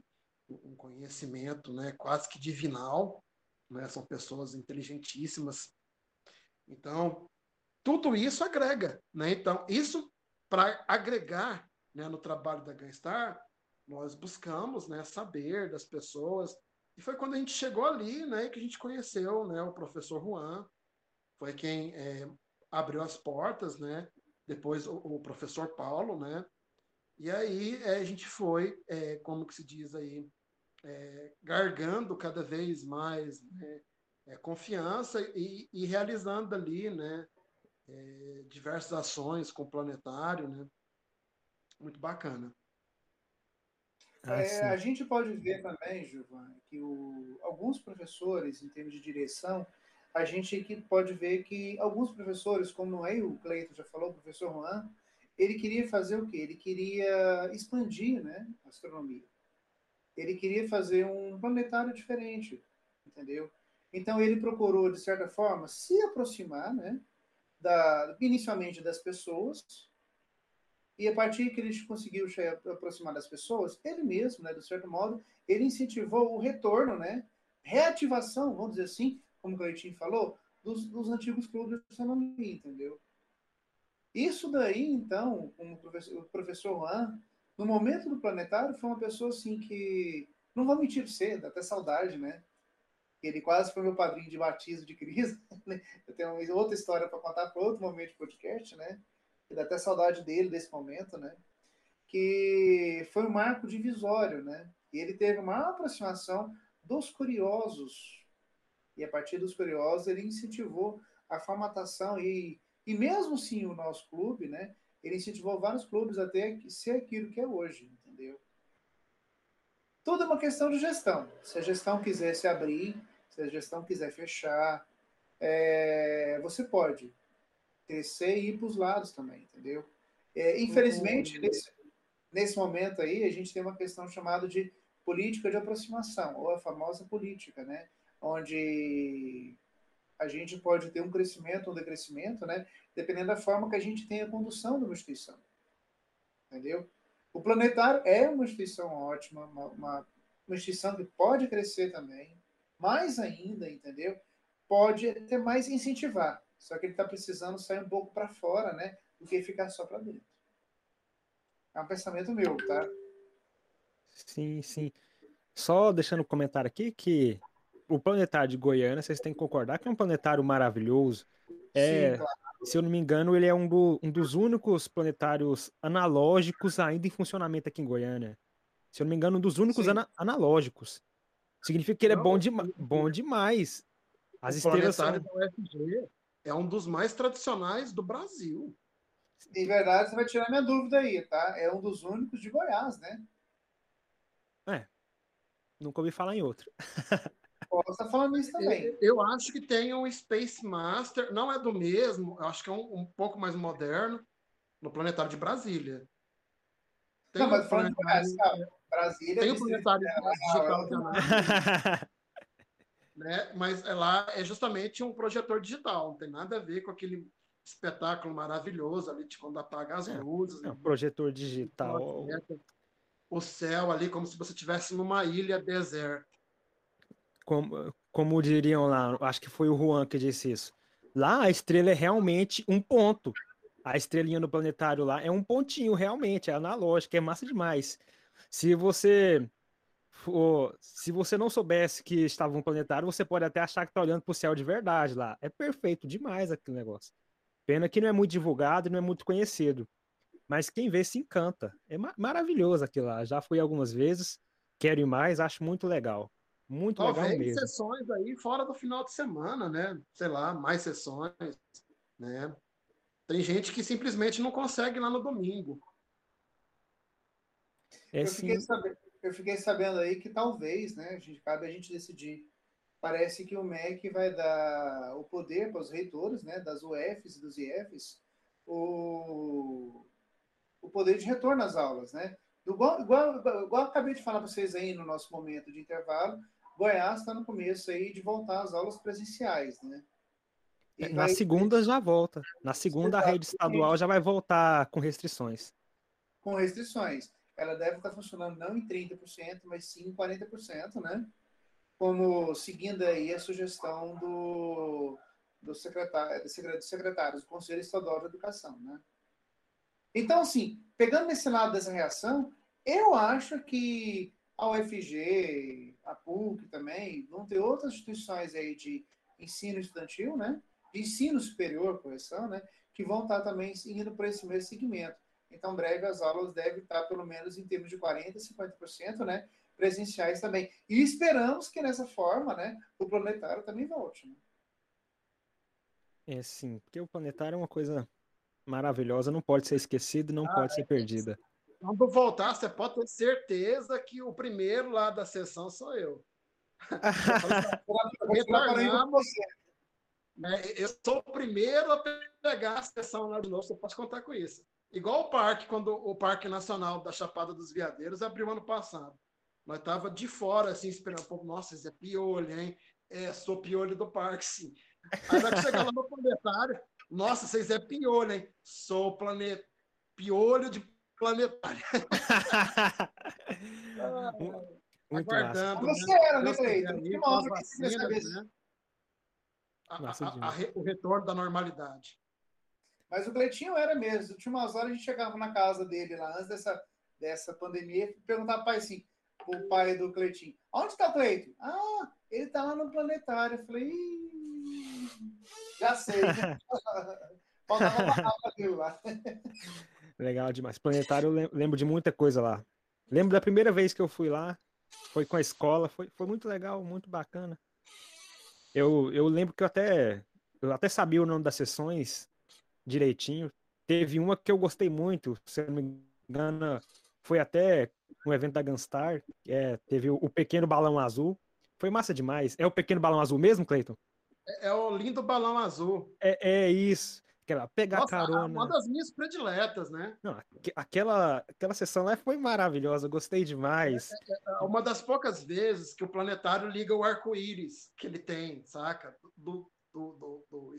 um conhecimento né? quase que divinal, né? são pessoas inteligentíssimas. Então, tudo isso agrega. Né? Então, isso para agregar né, no trabalho da Ganstar, nós buscamos né, saber das pessoas. E foi quando a gente chegou ali né, que a gente conheceu né, o professor Juan, foi quem é, abriu as portas, né? Depois o, o professor Paulo, né? E aí é, a gente foi, é, como que se diz aí, é, gargando cada vez mais né, é, confiança e, e, realizando ali, né? É, diversas ações com o planetário, né? Muito bacana. Ah, é, a gente pode ver também, Giovanni, que o, alguns professores, em termos de direção, a gente aqui pode ver que alguns professores, como aí o Cleiton já falou, o professor Juan, ele queria fazer o quê? Ele queria expandir né, a astronomia. Ele queria fazer um planetário diferente, entendeu? Então ele procurou, de certa forma, se aproximar, né, da, inicialmente das pessoas, e a partir que ele conseguiu se aproximar das pessoas, ele mesmo, né, de certo modo, ele incentivou o retorno, né, reativação, vamos dizer assim, como o Cleitinho falou, dos, dos antigos clubes de astronomia, entendeu? Isso daí, então, o professor, o professor Juan, no momento do planetário, foi uma pessoa assim que, não vou mentir dá até saudade, né? Ele quase foi meu padrinho de batismo de Cristo. *laughs* Né? Eu tenho outra história para contar para outro momento de podcast, né? E dá até saudade dele desse momento, né? Que foi um marco divisório, né? E ele teve uma aproximação dos curiosos e a partir dos curiosos ele incentivou a formatação e, e mesmo sim o nosso clube, né? Ele incentivou vários clubes até ser aquilo que é hoje, entendeu? Tudo é uma questão de gestão. Se a gestão quiser se abrir, se a gestão quiser fechar, é, você pode crescer e ir para os lados também, entendeu? É, infelizmente, uhum. nesse, nesse momento aí, a gente tem uma questão chamada de política de aproximação, ou a famosa política, né? Onde a gente pode ter um crescimento ou um decrescimento, né? Dependendo da forma que a gente tem a condução de uma instituição. Entendeu? O planetário é uma instituição ótima, uma, uma, uma instituição que pode crescer também, mais ainda, entendeu? Pode até mais incentivar. Só que ele está precisando sair um pouco para fora, né? Do que ficar só para dentro. É um pensamento meu, tá? Sim, sim. Só deixando um comentário aqui que o planetário de Goiânia, vocês têm que concordar que é um planetário maravilhoso. É, sim, claro. Se eu não me engano, ele é um, do, um dos únicos planetários analógicos ainda em funcionamento aqui em Goiânia. Se eu não me engano, um dos únicos ana, analógicos. Significa que ele é bom, de, bom demais. As o estrelas são... da UFG é um dos mais tradicionais do Brasil. Em verdade, você vai tirar minha dúvida aí, tá? É um dos únicos de Goiás, né? É. Nunca ouvi falar em outro. Posso estar falando isso também. Eu, eu, acho que tem um Space Master, não é do mesmo, eu acho que é um, um pouco mais moderno, no Planetário de Brasília. Tem não, mas falando de Goiás, cara, Brasília. Tem o Planetário Digital de Análise. Né? Mas é lá é justamente um projetor digital, não tem nada a ver com aquele espetáculo maravilhoso ali de quando apaga as é, luzes. É, um projetor digital. O céu ali, como se você estivesse numa ilha deserta. Como, como diriam lá, acho que foi o Juan que disse isso. Lá a estrela é realmente um ponto. A estrelinha no planetário lá é um pontinho, realmente, é analógico, é massa demais. Se você for, se você não soubesse que estava um planetário, você pode até achar que está olhando para o céu de verdade lá. É perfeito demais aquele negócio. Pena que não é muito divulgado e não é muito conhecido. Mas quem vê se encanta. É maravilhoso aquilo lá. Já fui algumas vezes, quero ir mais, acho muito legal. Muito Ó, legal mesmo. sessões aí fora do final de semana, né? Sei lá, mais sessões, né? Tem gente que simplesmente não consegue ir lá no domingo. É, eu, fiquei sabendo, eu, fiquei sabendo, aí que talvez, né? A gente, cabe a gente decidir parece que o MEC vai dar o poder para os reitores né, das UFs e dos IFs o, o poder de retorno às aulas. Né? Igual, igual, igual, igual acabei de falar para vocês aí no nosso momento de intervalo, Goiás está no começo aí de voltar às aulas presenciais. Né? E Na vai... segunda já volta. Na segunda, a rede estadual já vai voltar com restrições. Com restrições. Ela deve estar funcionando não em 30%, mas sim em 40%, né? como seguindo aí a sugestão do, do secretário, do secretário do Conselho Estadual de Educação, né? Então, assim, pegando nesse lado dessa reação, eu acho que a UFG, a PUC também, vão ter outras instituições aí de ensino estudantil, né? De ensino superior, correção, né? Que vão estar também indo para esse mesmo segmento. Então, breve, as aulas devem estar pelo menos em termos de 40%, 50%, né? presenciais também. E esperamos que nessa forma, né, o planetário também volte. Né? É sim, porque o planetário é uma coisa maravilhosa, não pode ser esquecido, não ah, pode é. ser perdida. Quando voltar, você pode ter certeza que o primeiro lá da sessão sou eu. *laughs* né, eu sou o primeiro a pegar a sessão lá de novo, você pode contar com isso. Igual o parque, quando o Parque Nacional da Chapada dos Veadeiros abriu ano passado. Nós tava de fora, assim, esperando. Pô, nossa, isso é piolho, hein? É, sou piolho do parque, sim. Aí vai chegar lá no planetário, nossa, vocês é piolho, hein? Sou planet... piolho de planetário. *laughs* Muito aguardando. Né? Você era, né, Cleiton? Que mostra que você né? a, a, a, o retorno da normalidade. Mas o Cleitinho era mesmo. Tinha umas horas a gente chegava na casa dele lá antes dessa, dessa pandemia e perguntava pai assim: o pai do Cleitinho. Onde está o Cleiton? Ah, ele está lá no planetário. Eu falei, já sei. *laughs* Faltava uma lá. Legal demais. Planetário, eu lembro de muita coisa lá. Lembro da primeira vez que eu fui lá, foi com a escola, foi, foi muito legal, muito bacana. Eu, eu lembro que eu até, eu até sabia o nome das sessões direitinho. Teve uma que eu gostei muito, se eu não me engano, foi até um evento da Gunstar, é, teve o, o Pequeno Balão Azul. Foi massa demais. É o Pequeno Balão Azul mesmo, Cleiton? É, é, o lindo balão azul. É, é isso. Aquela, pegar Nossa, carona. Uma das minhas prediletas, né? Não, aquela, aquela sessão lá foi maravilhosa, gostei demais. É, é, é, uma das poucas vezes que o planetário liga o arco-íris que ele tem, saca? Do, do, do, do,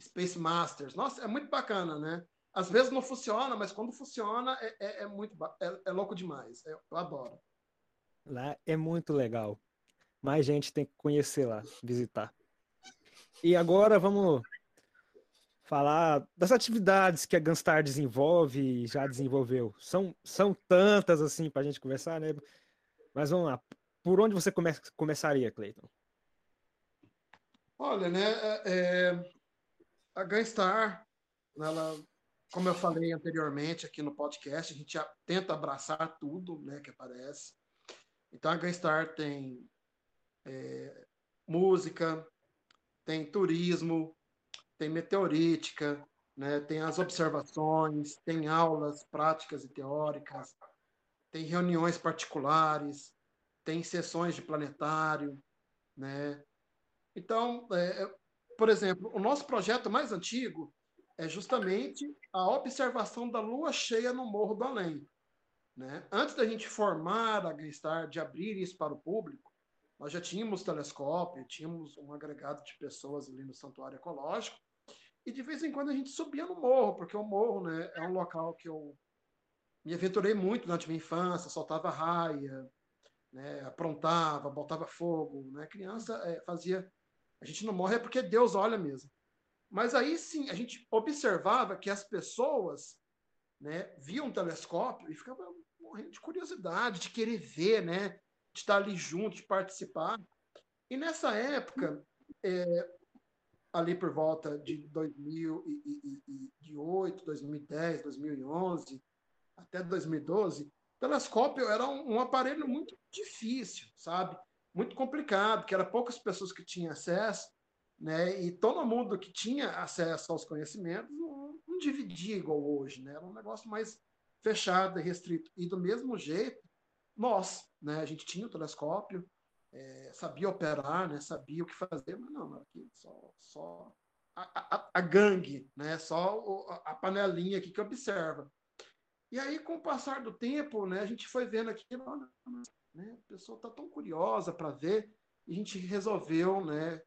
Space Masters. Nossa, é muito bacana, né? Às vezes não funciona, mas quando funciona é, é, é muito é, é, louco demais. Eu, eu adoro. Lá é muito legal. Mais gente tem que conhecer lá, visitar. E agora vamos falar das atividades que a Gunstar desenvolve e já desenvolveu. São, são tantas assim para a gente conversar, né? Mas vamos lá. Por onde você come começaria, Cleiton? Olha, né? É, é, a Gunstar, ela, como eu falei anteriormente aqui no podcast, a gente tenta abraçar tudo, né, que aparece. Então a Gunstar tem é, música, tem turismo, tem meteorítica, né? tem as observações, tem aulas práticas e teóricas, tem reuniões particulares, tem sessões de planetário, né? Então, é, por exemplo, o nosso projeto mais antigo é justamente a observação da lua cheia no Morro do Além. Né? Antes da gente formar a Greenstar, de abrir isso para o público, nós já tínhamos telescópio, tínhamos um agregado de pessoas ali no Santuário Ecológico, e de vez em quando a gente subia no morro, porque o morro né, é um local que eu me aventurei muito durante minha infância, soltava raia, né, aprontava, botava fogo. Né? Criança é, fazia. A gente não morre é porque Deus olha mesmo. Mas aí sim, a gente observava que as pessoas né, viam um telescópio e ficavam morrendo de curiosidade, de querer ver, né? de estar ali junto, de participar. E nessa época, é, ali por volta de 2008, 2010, 2011, até 2012, telescópio era um, um, aparelho muito difícil, sabe? Muito complicado, que era poucas pessoas que tinham acesso, né? E todo mundo que tinha acesso aos conhecimentos não, não dividia igual hoje, né? Era um negócio mais fechado e restrito. E do mesmo jeito, nós, né? A gente tinha o telescópio, é, sabia operar, né? Sabia o que fazer, mas não, aqui só, só a, a, a gangue, né? Só o, a panelinha aqui que observa. E aí, com o passar do tempo, né? A gente foi vendo aqui, né? Pessoa está tão curiosa para ver, e a gente resolveu, né?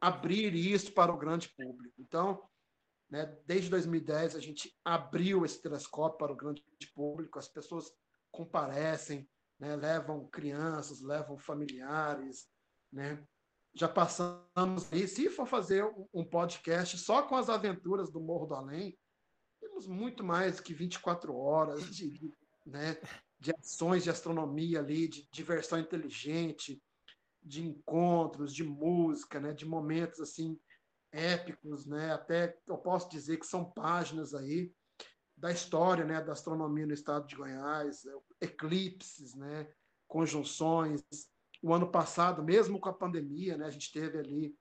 Abrir isso para o grande público. Então, né, desde 2010 a gente abriu esse telescópio para o grande público, as pessoas comparecem, né? levam crianças, levam familiares, né? Já passamos aí, se for fazer um podcast só com as aventuras do Morro do Além, temos muito mais que 24 horas de, né, de ações de astronomia ali, de diversão inteligente, de encontros, de música, né, de momentos assim épicos, né? Até eu posso dizer que são páginas aí da história né, da astronomia no estado de Goiás, é, eclipses, né, conjunções. O ano passado, mesmo com a pandemia, né, a gente teve ali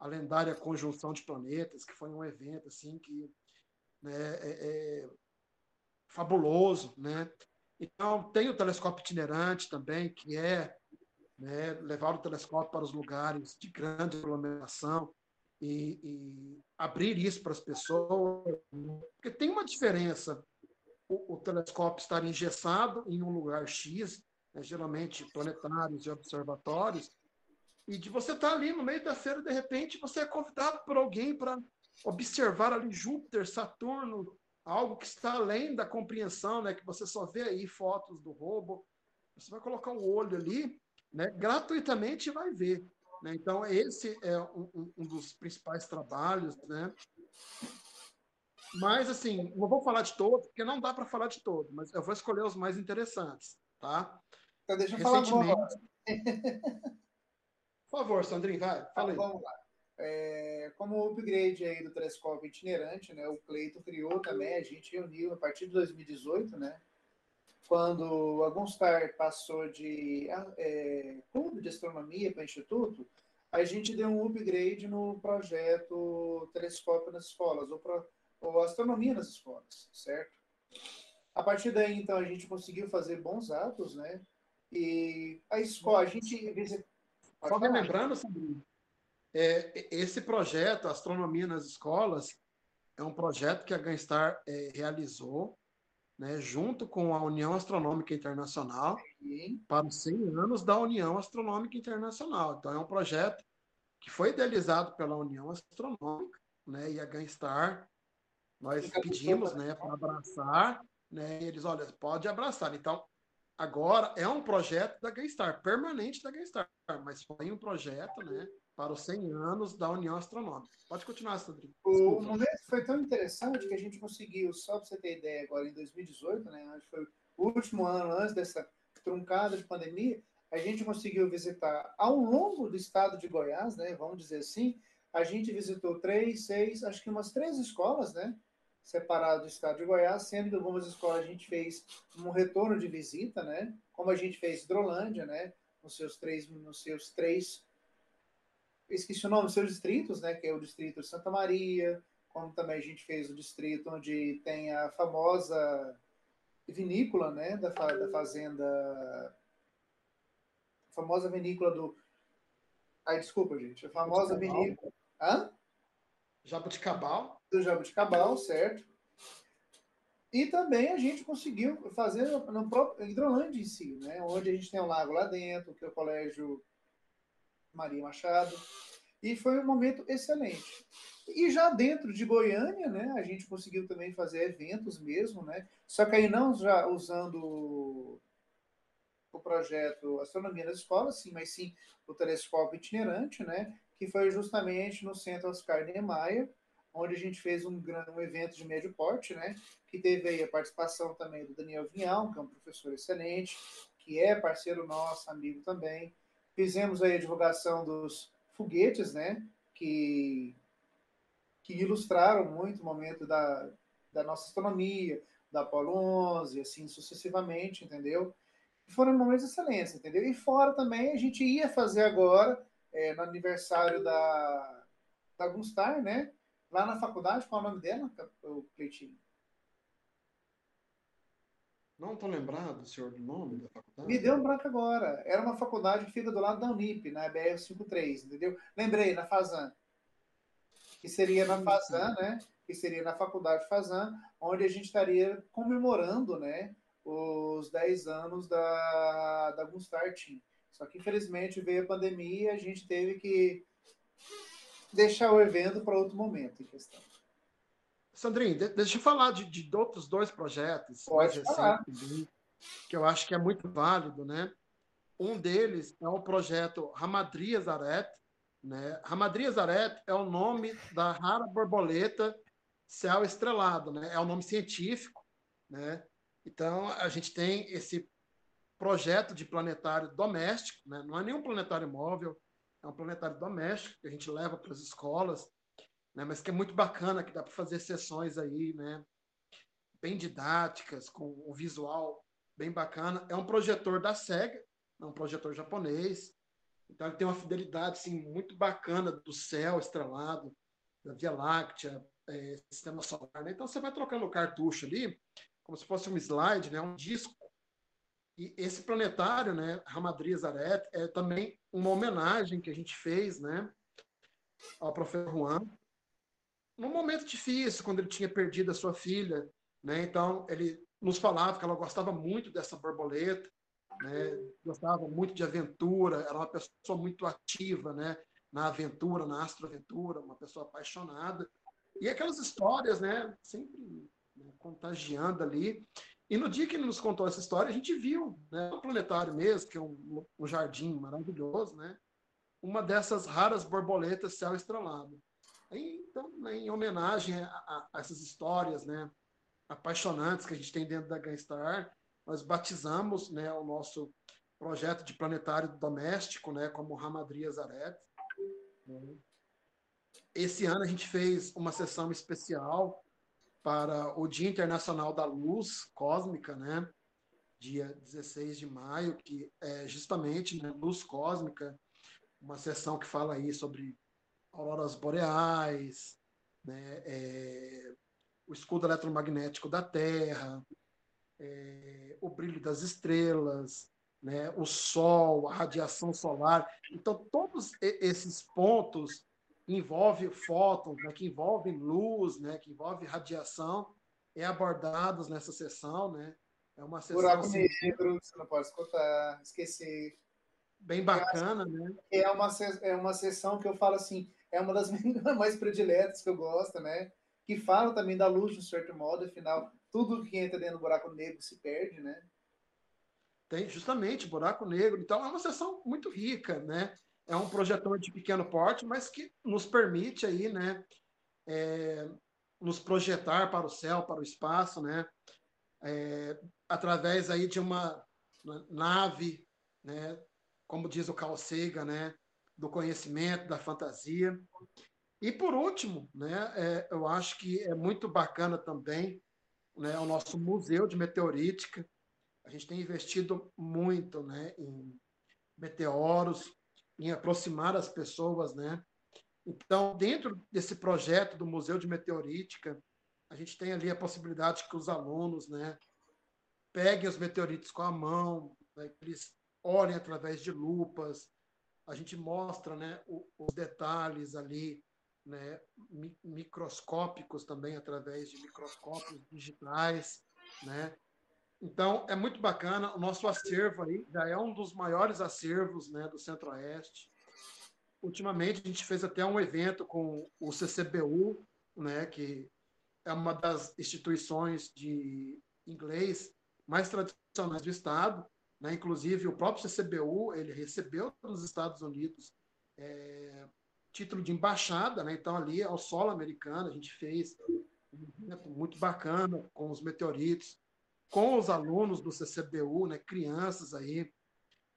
a lendária conjunção de planetas, que foi um evento assim que né, é, é fabuloso, né? Então tem o telescópio itinerante também, que é né, levar o telescópio para os lugares de grande aglomeração e, e abrir isso para as pessoas, porque tem uma diferença o, o telescópio estar engessado em um lugar X, né, geralmente planetários e observatórios, e de você estar ali no meio da feira, de repente, você é convidado por alguém para observar ali Júpiter, Saturno, algo que está além da compreensão, né, que você só vê aí fotos do robô. Você vai colocar o olho ali, né, gratuitamente vai ver. Né? Então, esse é um, um, dos principais trabalhos. Né? Mas, assim, não vou falar de todos, porque não dá para falar de todos, mas eu vou escolher os mais interessantes. Tá? Então, deixa eu falar Por favor, Sandrinho, vai, fala aí. vamos lá. É, como o upgrade aí do telescópio itinerante, né, o Cleito criou também, a gente reuniu a partir de 2018, né, quando a Gunstar passou de é, clube de astronomia para instituto, a gente deu um upgrade no projeto Telescópio nas Escolas, ou, pro, ou Astronomia nas Escolas, certo? A partir daí, então, a gente conseguiu fazer bons atos, né? E a escola, a gente. Só lembrando, Sabrina, é, esse projeto, Astronomia nas Escolas, é um projeto que a Ganstar é, realizou né, junto com a União Astronômica Internacional Sim. para os 100 anos da União Astronômica Internacional. Então, é um projeto que foi idealizado pela União Astronômica né, e a Ganstar. Nós pedimos né, para abraçar, né, e eles, olha, pode abraçar. Então, agora é um projeto da Ganstar, permanente da Ganstar, mas foi um projeto né, para os 100 anos da União Astronômica. Pode continuar, Sandrinho. O momento foi tão interessante que a gente conseguiu, só para você ter ideia, agora em 2018, né, acho que foi o último ano antes dessa truncada de pandemia, a gente conseguiu visitar ao longo do estado de Goiás, né, vamos dizer assim, a gente visitou três, seis, acho que umas três escolas, né, separadas do estado de Goiás, sendo que algumas escolas a gente fez um retorno de visita, né, como a gente fez Hidrolândia, né, nos seus três, nos seus três esqueci o nome, seus distritos, né, que é o distrito de Santa Maria, como também a gente fez o distrito onde tem a famosa vinícola, né, da, da fazenda, a famosa vinícola do, ai, desculpa, gente, a famosa vinícola, hã? Jabuticabal. Do Jabuticabal, certo. E também a gente conseguiu fazer no próprio Hidrolândia em si, né, onde a gente tem um lago lá dentro, que é o colégio Maria Machado, e foi um momento excelente. E já dentro de Goiânia, né, a gente conseguiu também fazer eventos mesmo, né, só que aí não já usando o projeto Astronomia nas Escolas, sim, mas sim o telescópio itinerante, né, que foi justamente no Centro Oscar Niemeyer, onde a gente fez um, um evento de médio porte, né, que teve aí a participação também do Daniel Vinhal, que é um professor excelente, que é parceiro nosso, amigo também, Fizemos aí a divulgação dos foguetes, né? Que, que ilustraram muito o momento da, da nossa astronomia, da Apolo 11, assim sucessivamente, entendeu? Foram momentos excelentes, entendeu? E fora também, a gente ia fazer agora, é, no aniversário da, da Gunstar, né? Lá na faculdade, qual é o nome dela, o Cleitinho? Não estou lembrado, senhor, do nome da faculdade. Me deu um branco agora. Era uma faculdade que fica do lado da Unip, na BR-53, entendeu? Lembrei, na Fazan. Que seria na Fazan, né? Que seria na faculdade Fazan, onde a gente estaria comemorando, né? Os 10 anos da, da Gunstar Team. Só que, infelizmente, veio a pandemia e a gente teve que deixar o evento para outro momento em questão. Sandrinho, deixa eu falar de, de outros dois projetos Pode mais recentes, que eu acho que é muito válido, né? Um deles é o projeto Ramadria Zaret, né? Ramadria Zaret é o nome da rara borboleta céu estrelado, né? É o nome científico, né? Então a gente tem esse projeto de planetário doméstico, né? Não é nenhum planetário móvel, é um planetário doméstico que a gente leva para as escolas né? mas que é muito bacana, que dá para fazer sessões aí, né? bem didáticas, com um visual bem bacana. É um projetor da SEGA, é um projetor japonês, então ele tem uma fidelidade assim, muito bacana do céu estrelado, da Via Láctea, é, sistema solar. Né? Então você vai trocando o cartucho ali, como se fosse um slide, né? um disco. E esse planetário, né, Ramadri Zaret, é também uma homenagem que a gente fez né, ao professor Juan, num momento difícil, quando ele tinha perdido a sua filha, né? Então ele nos falava que ela gostava muito dessa borboleta, né? Gostava muito de aventura, era uma pessoa muito ativa, né? Na aventura, na astroaventura, uma pessoa apaixonada. E aquelas histórias, né? Sempre né? contagiando ali. E no dia que ele nos contou essa história, a gente viu, né? No planetário mesmo, que é um, um jardim maravilhoso, né? Uma dessas raras borboletas céu estrelado. Então, né, em homenagem a, a, essas histórias né, apaixonantes que a gente tem dentro da Ganstar, nós batizamos né, o nosso projeto de planetário doméstico né, como Ramadria Zaret. Esse ano a gente fez uma sessão especial para o Dia Internacional da Luz Cósmica, né? dia 16 de maio, que é justamente né, luz cósmica, uma sessão que fala aí sobre auroras boreais, né, é, o escudo eletromagnético da Terra, é, o brilho das estrelas, né, o sol, a radiação solar. Então, todos esses pontos envolvem fótons, né, que envolvem luz, né, que envolvem radiação, é abordados nessa sessão, né? É uma sessão Buraco assim, negro, você não pode escutar, esquecer. Bem bacana, né? É uma, é uma sessão que eu falo assim, é uma das *laughs* mais prediletas que eu gosto, né? Que fala também da luz, de um certo modo, afinal, tudo que entra dentro do buraco negro se perde, né? Tem justamente buraco negro. Então é uma sessão muito rica, né? É um projetor de pequeno porte, mas que nos permite aí, né? É, nos projetar para o céu, para o espaço, né? É, através aí de uma nave, né? Como diz o Carl Sagan, né? Do conhecimento, da fantasia. E por último, né? É, eu acho que é muito bacana também, né? O nosso museu de meteorítica, a gente tem investido muito né, em meteoros, em aproximar as pessoas, né? Então, dentro desse projeto do Museu de Meteorítica, a gente tem ali a possibilidade que os alunos, né, peguem os meteoritos com a mão, né, eles olhem através de lupas, a gente mostra, né, os detalhes ali, né, microscópicos também através de microscópios digitais, né? Então, é muito bacana. O nosso acervo aí já é um dos maiores acervos né, do Centro-Oeste. Ultimamente, a gente fez até um evento com o CCBU, né, que é uma das instituições de inglês mais tradicionais do Estado. Né? Inclusive, o próprio CCBU ele recebeu dos Estados Unidos é, título de embaixada. Né? Então, ali, ao solo americano, a gente fez um muito bacana com os meteoritos com os alunos do CCBU, né, crianças aí,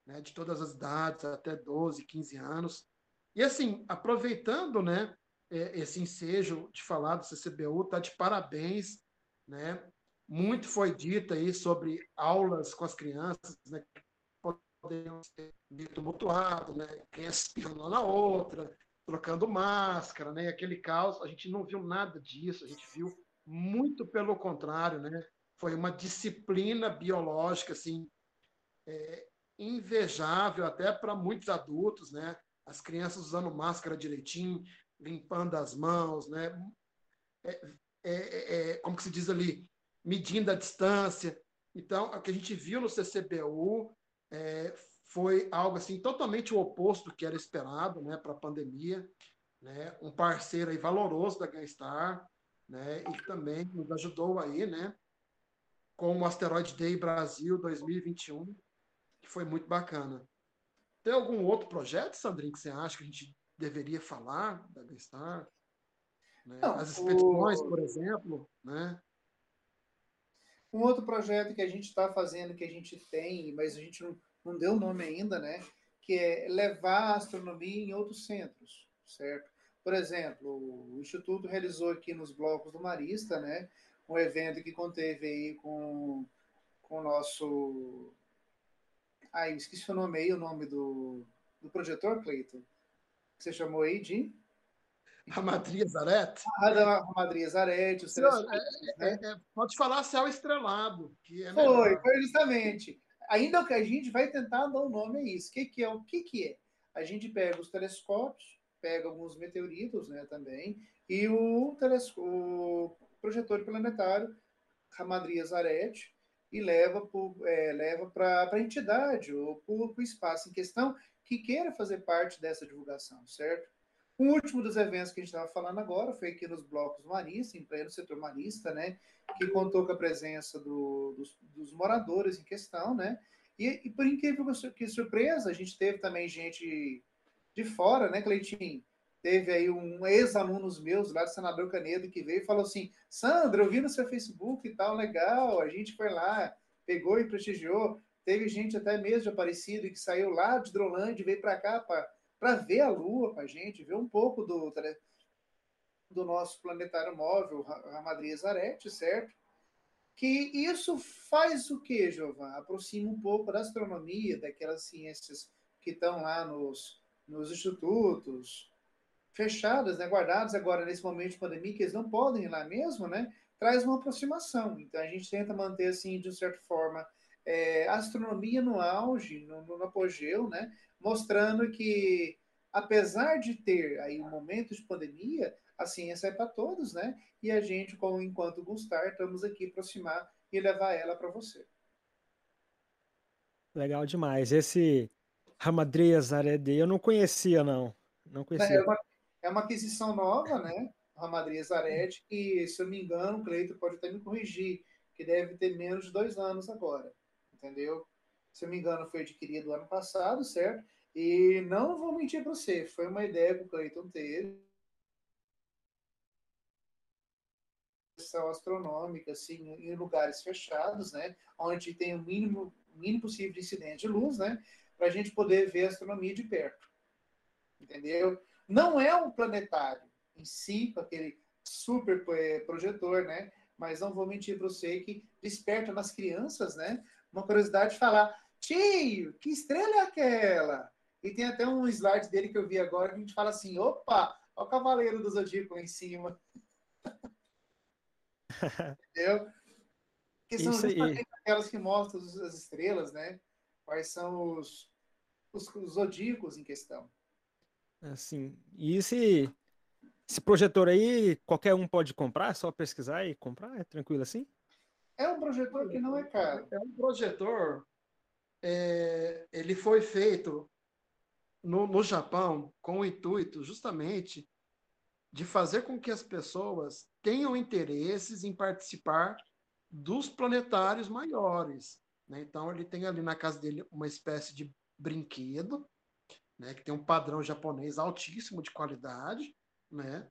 né, de todas as idades, até 12, 15 anos. E assim, aproveitando, né, é, esse ensejo de falar do CCBU, tá de parabéns, né? Muito foi dito aí sobre aulas com as crianças, né, que poderiam ser tumultuadas, né, crianças espirrando na outra, trocando máscara, né, aquele caos, a gente não viu nada disso, a gente viu muito pelo contrário, né? foi uma disciplina biológica assim é, invejável até para muitos adultos, né? As crianças usando máscara direitinho, limpando as mãos, né? É, é, é, é como que se diz ali, medindo a distância. Então, o que a gente viu no CCBU é, foi algo assim totalmente o oposto do que era esperado, né, para a pandemia, né? Um parceiro aí valoroso da Ganstar, né? E que também nos ajudou aí, né? com o Asteroid Day Brasil 2021, que foi muito bacana. Tem algum outro projeto, Sandrinho, que você acha que a gente deveria falar da Gaystar? Né? As expedições, por exemplo, né? Um outro projeto que a gente está fazendo, que a gente tem, mas a gente não, não deu nome ainda, né? Que é levar a astronomia em outros centros, certo? Por exemplo, o Instituto realizou aqui nos blocos do Marista, né? um evento que conteve aí com, com o nosso. Ai, esqueci o nome aí, o nome do, do projetor, Cleiton. Você chamou aí de. Ramadria Zarete? Ah, da Ramadria Zarete, os três. Não, é, né? é, é, pode falar céu estrelado, que é Foi, foi justamente. Ainda que a gente vai tentar dar um nome a isso. O que, que é? O que, que é? A gente pega os telescópios, pega alguns meteoritos, né, também, e o, telescópio, projetor planetário Ramadria Zarete e leva é, leva para a entidade ou para o espaço em questão que queira fazer parte dessa divulgação, certo? O último dos eventos que a gente estava falando agora foi aqui nos blocos maristas, em pleno setor marista, né? Que contou com a presença do, dos, dos, moradores em questão, né? E, e, por incrível que surpresa, a gente teve também gente de fora, né, Cleitinho? Teve aí um ex-alunos meus lá de Senador Canedo que veio e falou assim: Sandra, eu vi no seu Facebook e tal, legal. A gente foi lá, pegou e prestigiou. Teve gente até mesmo de Aparecido que saiu lá de Drolândia e veio para cá para ver a Lua com a gente, ver um pouco do, do nosso planetário móvel, Ramadria Zarete, certo? Que isso faz o que, Jovan? Aproxima um pouco da astronomia, daquelas ciências que estão lá nos, nos institutos, fechadas, né, guardadas agora nesse momento de pandemia, que eles não podem ir lá mesmo, né? traz uma aproximação. Então a gente tenta manter assim, de certa forma, é, astronomia no auge, no, no apogeu, né? Mostrando que apesar de ter aí um momento de pandemia, a ciência é para todos, né? E a gente, como enquanto Gustar, estamos aqui aproximar e levar ela para você. Legal demais. Esse Ramadria Zarede eu não conhecia, não. Não conhecia. É uma, é uma aquisição nova, né? Ramadria Zarete, que, se eu me engano, o Cleito pode até me corrigir, que deve ter menos de dois anos agora. Entendeu? Se eu me engano, foi adquirido ano passado, certo? E não vou mentir para você, foi uma ideia que o Cleiton teve. astronômica, assim, em lugares fechados, né? Onde tem o mínimo, mínimo possível de incidente de luz, né? Para a gente poder ver a astronomia de perto. Entendeu? Não é um planetário em si, com aquele super eh, projetor, né? Mas não vou mentir para você que desperta nas crianças, né? Uma curiosidade de falar, tio, que estrela é aquela? E tem até um slide dele que eu vi agora que a gente fala assim, opa, olha o cavaleiro do Zodíaco lá em cima. *laughs* Entendeu? Que são justamente aquelas que mostram as estrelas, né? Quais são os, os, os zodíacos em questão. Assim, e esse, esse projetor aí, qualquer um pode comprar? É só pesquisar e comprar? É tranquilo assim? É um projetor que não é caro. É um projetor, é, ele foi feito no, no Japão com o intuito justamente de fazer com que as pessoas tenham interesses em participar dos planetários maiores. Né? Então, ele tem ali na casa dele uma espécie de brinquedo, né? que tem um padrão japonês altíssimo de qualidade. Né?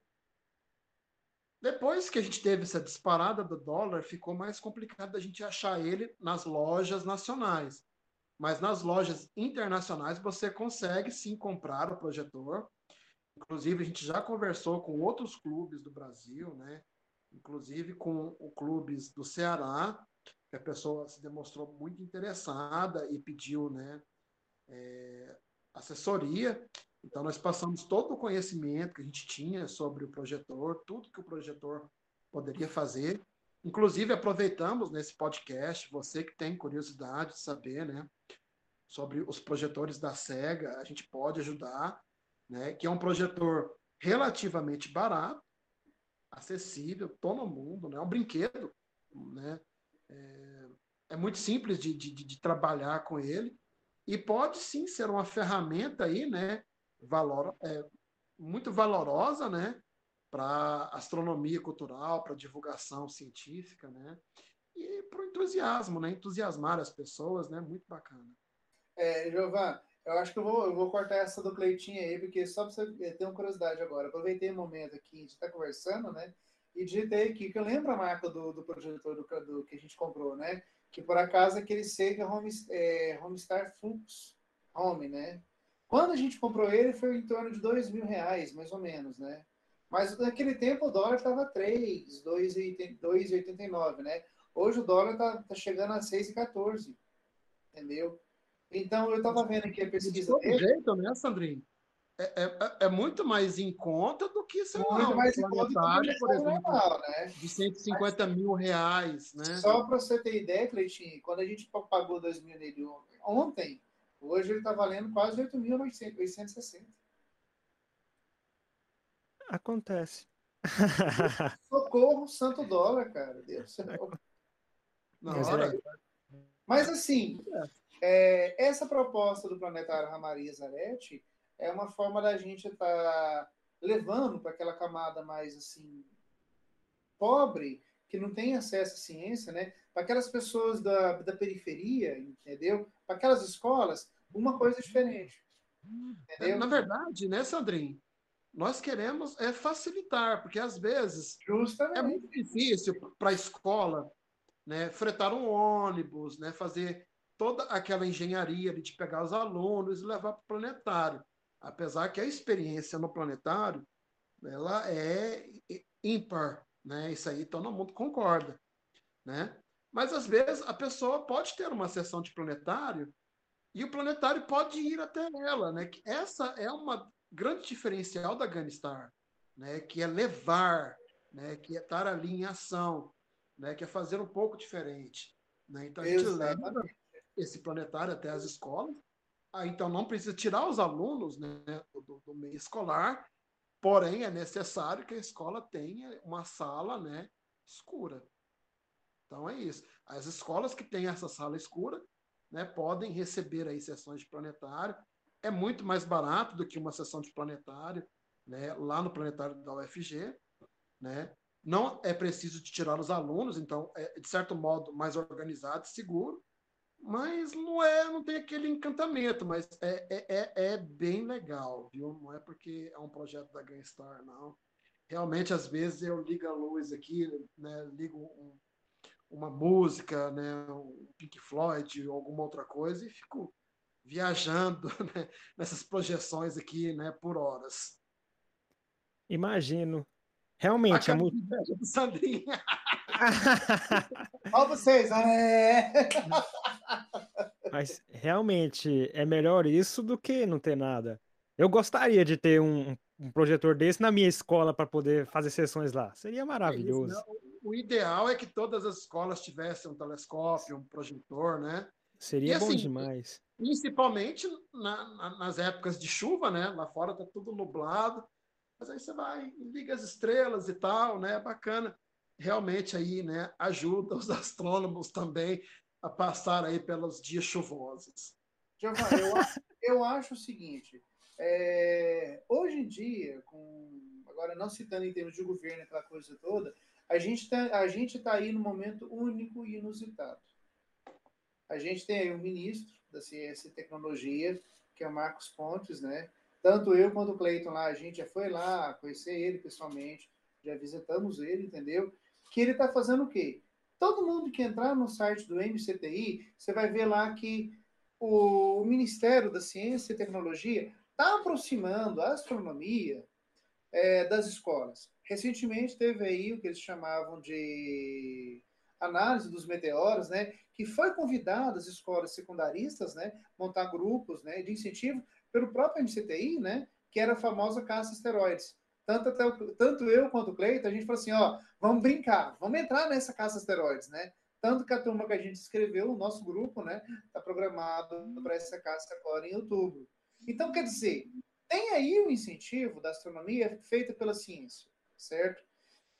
Depois que a gente teve essa disparada do dólar, ficou mais complicado a gente achar ele nas lojas nacionais. Mas nas lojas internacionais você consegue sim comprar o projetor. Inclusive, a gente já conversou com outros clubes do Brasil, né? inclusive com o clubes do Ceará, que a pessoa se demonstrou muito interessada e pediu né, é, assessoria. Então, nós passamos todo o conhecimento que a gente tinha sobre o projetor, tudo que o projetor poderia fazer. Inclusive, aproveitamos nesse podcast, você que tem curiosidade de saber né, sobre os projetores da SEGA, a gente pode ajudar né, que é um projetor relativamente barato, acessível, todo mundo, né, é um brinquedo, né, é, é muito simples de, de, de, trabalhar com ele e pode sim ser uma ferramenta aí, né, valor, é, muito valorosa, né, para astronomia cultural, para divulgação científica, né, e para o entusiasmo, né, entusiasmar as pessoas, né, muito bacana. É, Giovanni, eu acho que eu vou, eu vou cortar essa do Cleitinho aí, porque só para você ter uma curiosidade agora. Aproveitei o momento aqui, a gente está conversando, né? E digitei aqui, que eu lembro a marca do, do projetor do, do, que a gente comprou, né? Que por acaso é aquele Sega Home, é, Homestar Flux Home, né? Quando a gente comprou ele, foi em torno de dois mil reais, mais ou menos, né? Mas naquele tempo o dólar estava 3, 2,89, né? Hoje o dólar está tá chegando a 6,14, entendeu? Então, eu estava vendo aqui a pesquisa. De todo jeito, né, Sandrinho? É, é, é, muito mais em conta do que, sei muito lá, mais um planetário, por exemplo, normal, né? de 150 Mas, mil reais. Né? Só para você ter ideia, Cleitinho, quando a gente pagou 2 mil nele ontem, hoje ele está valendo quase 8.860. Acontece. *laughs* Socorro, santo dólar, cara. Deus do céu. Na hora. Mas assim, é, essa proposta do Planetário Ramaria Zarete é uma forma da gente estar tá levando para aquela camada mais assim pobre, que não tem acesso à ciência, né? Para aquelas pessoas da, da periferia, entendeu? Para aquelas escolas, uma coisa diferente. Entendeu? Na verdade, né, Sandrinho? Nós queremos é facilitar, porque às vezes Justamente. é muito difícil para a escola né, fretar um ônibus, né, fazer toda aquela engenharia de pegar os alunos e levar para o planetário. Apesar que a experiência no planetário ela é ímpar, né? Isso aí todo mundo concorda, né? Mas às vezes a pessoa pode ter uma sessão de planetário e o planetário pode ir até ela, né? Essa é uma grande diferencial da Gunstar, né? Que é levar, né? Que é estar ali em ação. né, que é fazer um pouco diferente. Né? Então a gente Exatamente. leva esse planetário até as escolas. Ah, então não precisa tirar os alunos né, do, do meio escolar, porém é necessário que a escola tenha uma sala né, escura. Então é isso. As escolas que têm essa sala escura né, podem receber aí sessões de planetário. É muito mais barato do que uma sessão de planetário né, lá no planetário da UFG. Né? Não é preciso tirar os alunos, então é de certo modo mais organizado, seguro, mas não é, não tem aquele encantamento, mas é, é, é, é bem legal, viu? Não é porque é um projeto da Gangstar, não. Realmente, às vezes, eu ligo a luz aqui, né, ligo um, uma música, né, um Pink Floyd ou alguma outra coisa e fico viajando *laughs* né, nessas projeções aqui, né, por horas. Imagino. Realmente, a é muito. Sandrinha. *laughs* Olha vocês, é. Mas realmente é melhor isso do que não ter nada. Eu gostaria de ter um, um projetor desse na minha escola para poder fazer sessões lá. Seria maravilhoso. É isso, o ideal é que todas as escolas tivessem um telescópio, um projetor, né? Seria e, bom assim, demais. Principalmente na, na, nas épocas de chuva, né? Lá fora tá tudo nublado. Mas aí você vai, liga as estrelas e tal, né? Bacana. Realmente aí, né? Ajuda os *laughs* astrônomos também a passar aí pelos dias chuvosos. Giovanni, eu, eu acho o seguinte. É, hoje em dia, com, agora não citando em termos de governo aquela coisa toda, a gente está a gente tá aí num momento único e inusitado. A gente tem aí um ministro da Ciência e Tecnologia, que é o Marcos Pontes, né? Tanto eu quanto o Cleiton lá, a gente já foi lá conhecer ele pessoalmente, já visitamos ele, entendeu? Que ele está fazendo o quê? Todo mundo que entrar no site do MCTI, você vai ver lá que o Ministério da Ciência e Tecnologia está aproximando a astronomia é, das escolas. Recentemente teve aí o que eles chamavam de análise dos meteoros, né, que foi convidado as escolas secundaristas, né, montar grupos, né, de incentivo pelo próprio MCTI, né, que era a famosa caça asteroides. Tanto, até, tanto eu quanto o Cleiton, a gente falou assim, ó, vamos brincar, vamos entrar nessa caça asteroides, né? Tanto que a turma que a gente escreveu, o nosso grupo, né, está programado para essa caça agora em outubro. Então, quer dizer, tem aí o incentivo da astronomia feita pela ciência certo?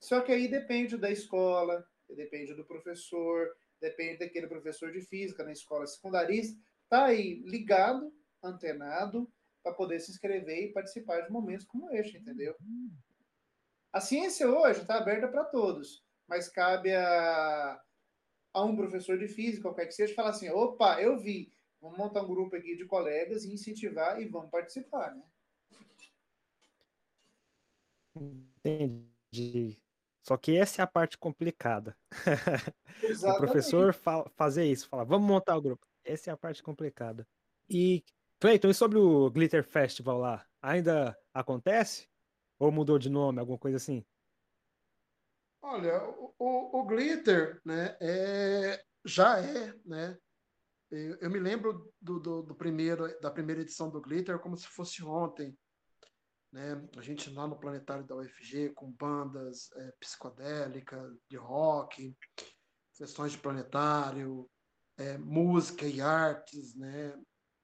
Só que aí depende da escola, depende do professor, depende daquele professor de física na escola secundarista, tá aí ligado, antenado, para poder se inscrever e participar de momentos como este, entendeu? A ciência hoje está aberta para todos, mas cabe a, a um professor de física, qualquer que seja, falar assim: opa, eu vi, vamos montar um grupo aqui de colegas e incentivar e vamos participar, né? Entendi. Só que essa é a parte complicada. *laughs* o professor fazer isso, falar, vamos montar o grupo. Essa é a parte complicada. E, Cleiton, e sobre o Glitter Festival lá? Ainda acontece? Ou mudou de nome, alguma coisa assim? Olha, o, o, o Glitter, né, é, já é, né? Eu, eu me lembro do, do, do, primeiro, da primeira edição do Glitter como se fosse ontem. Né? A gente lá no planetário da UFG com bandas é, psicodélicas, de rock, sessões de planetário, é, música e artes, né?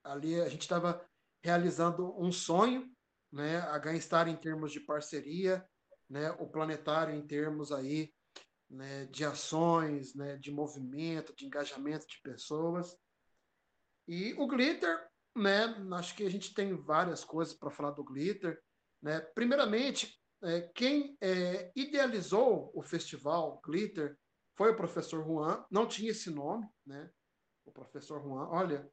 Ali a gente estava realizando um sonho, né? A Gainstar em termos de parceria, né? O planetário em termos aí, né? De ações, né? De movimento, de engajamento de pessoas. E o glitter, né? Acho que a gente tem várias coisas para falar do glitter. Né? Primeiramente, é, quem é, idealizou o festival Glitter foi o professor Juan, não tinha esse nome, né? o professor Juan. Olha,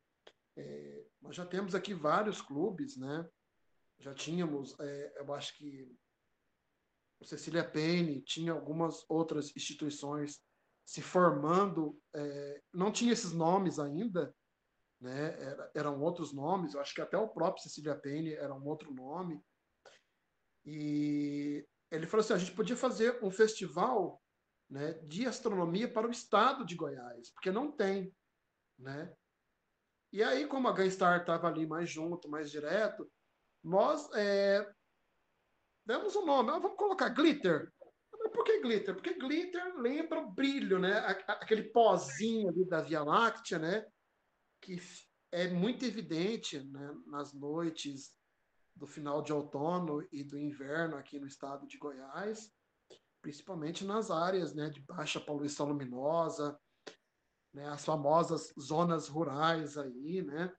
é, nós já temos aqui vários clubes, né? já tínhamos, é, eu acho que o Cecília Payne tinha algumas outras instituições se formando, é, não tinha esses nomes ainda, né? Era, eram outros nomes, eu acho que até o próprio Cecília Payne era um outro nome, e ele falou assim: a gente podia fazer um festival né, de astronomia para o estado de Goiás, porque não tem. Né? E aí, como a Gunstar estava ali mais junto, mais direto, nós é, demos um nome. Ah, vamos colocar Glitter. Por que glitter? Porque glitter lembra o brilho, né? Aquele pozinho ali da Via Láctea, né? Que é muito evidente né? nas noites do final de outono e do inverno aqui no estado de Goiás, principalmente nas áreas né, de baixa poluição luminosa, né, as famosas zonas rurais aí, né?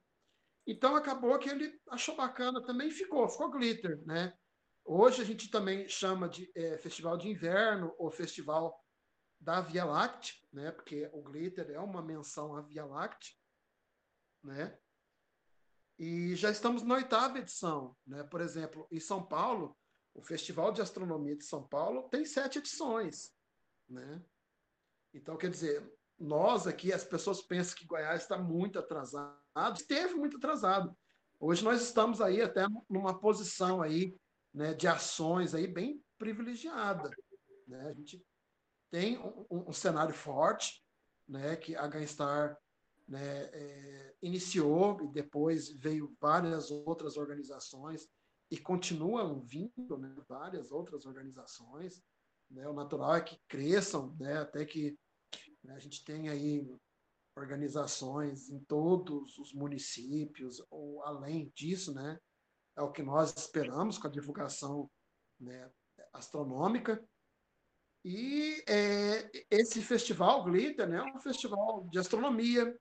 Então acabou que ele achou bacana também ficou, ficou glitter, né? Hoje a gente também chama de é, festival de inverno ou festival da Via Láctea, né? Porque o glitter é uma menção à Via Láctea, né? E já estamos na oitava edição, né? Por exemplo, em São Paulo, o Festival de Astronomia de São Paulo tem sete edições, né? Então, quer dizer, nós aqui, as pessoas pensam que Goiás está muito atrasado, esteve muito atrasado. Hoje nós estamos aí até numa posição aí, né, de ações aí bem privilegiada, né? A gente tem um, um cenário forte, né, que a Gainstar né, é, iniciou e depois veio várias outras organizações e continuam vindo né, várias outras organizações. Né? O natural é que cresçam, né, até que né, a gente tenha aí organizações em todos os municípios, ou além disso, né, é o que nós esperamos com a divulgação né, astronômica. E é, esse festival Glitter né, é um festival de astronomia,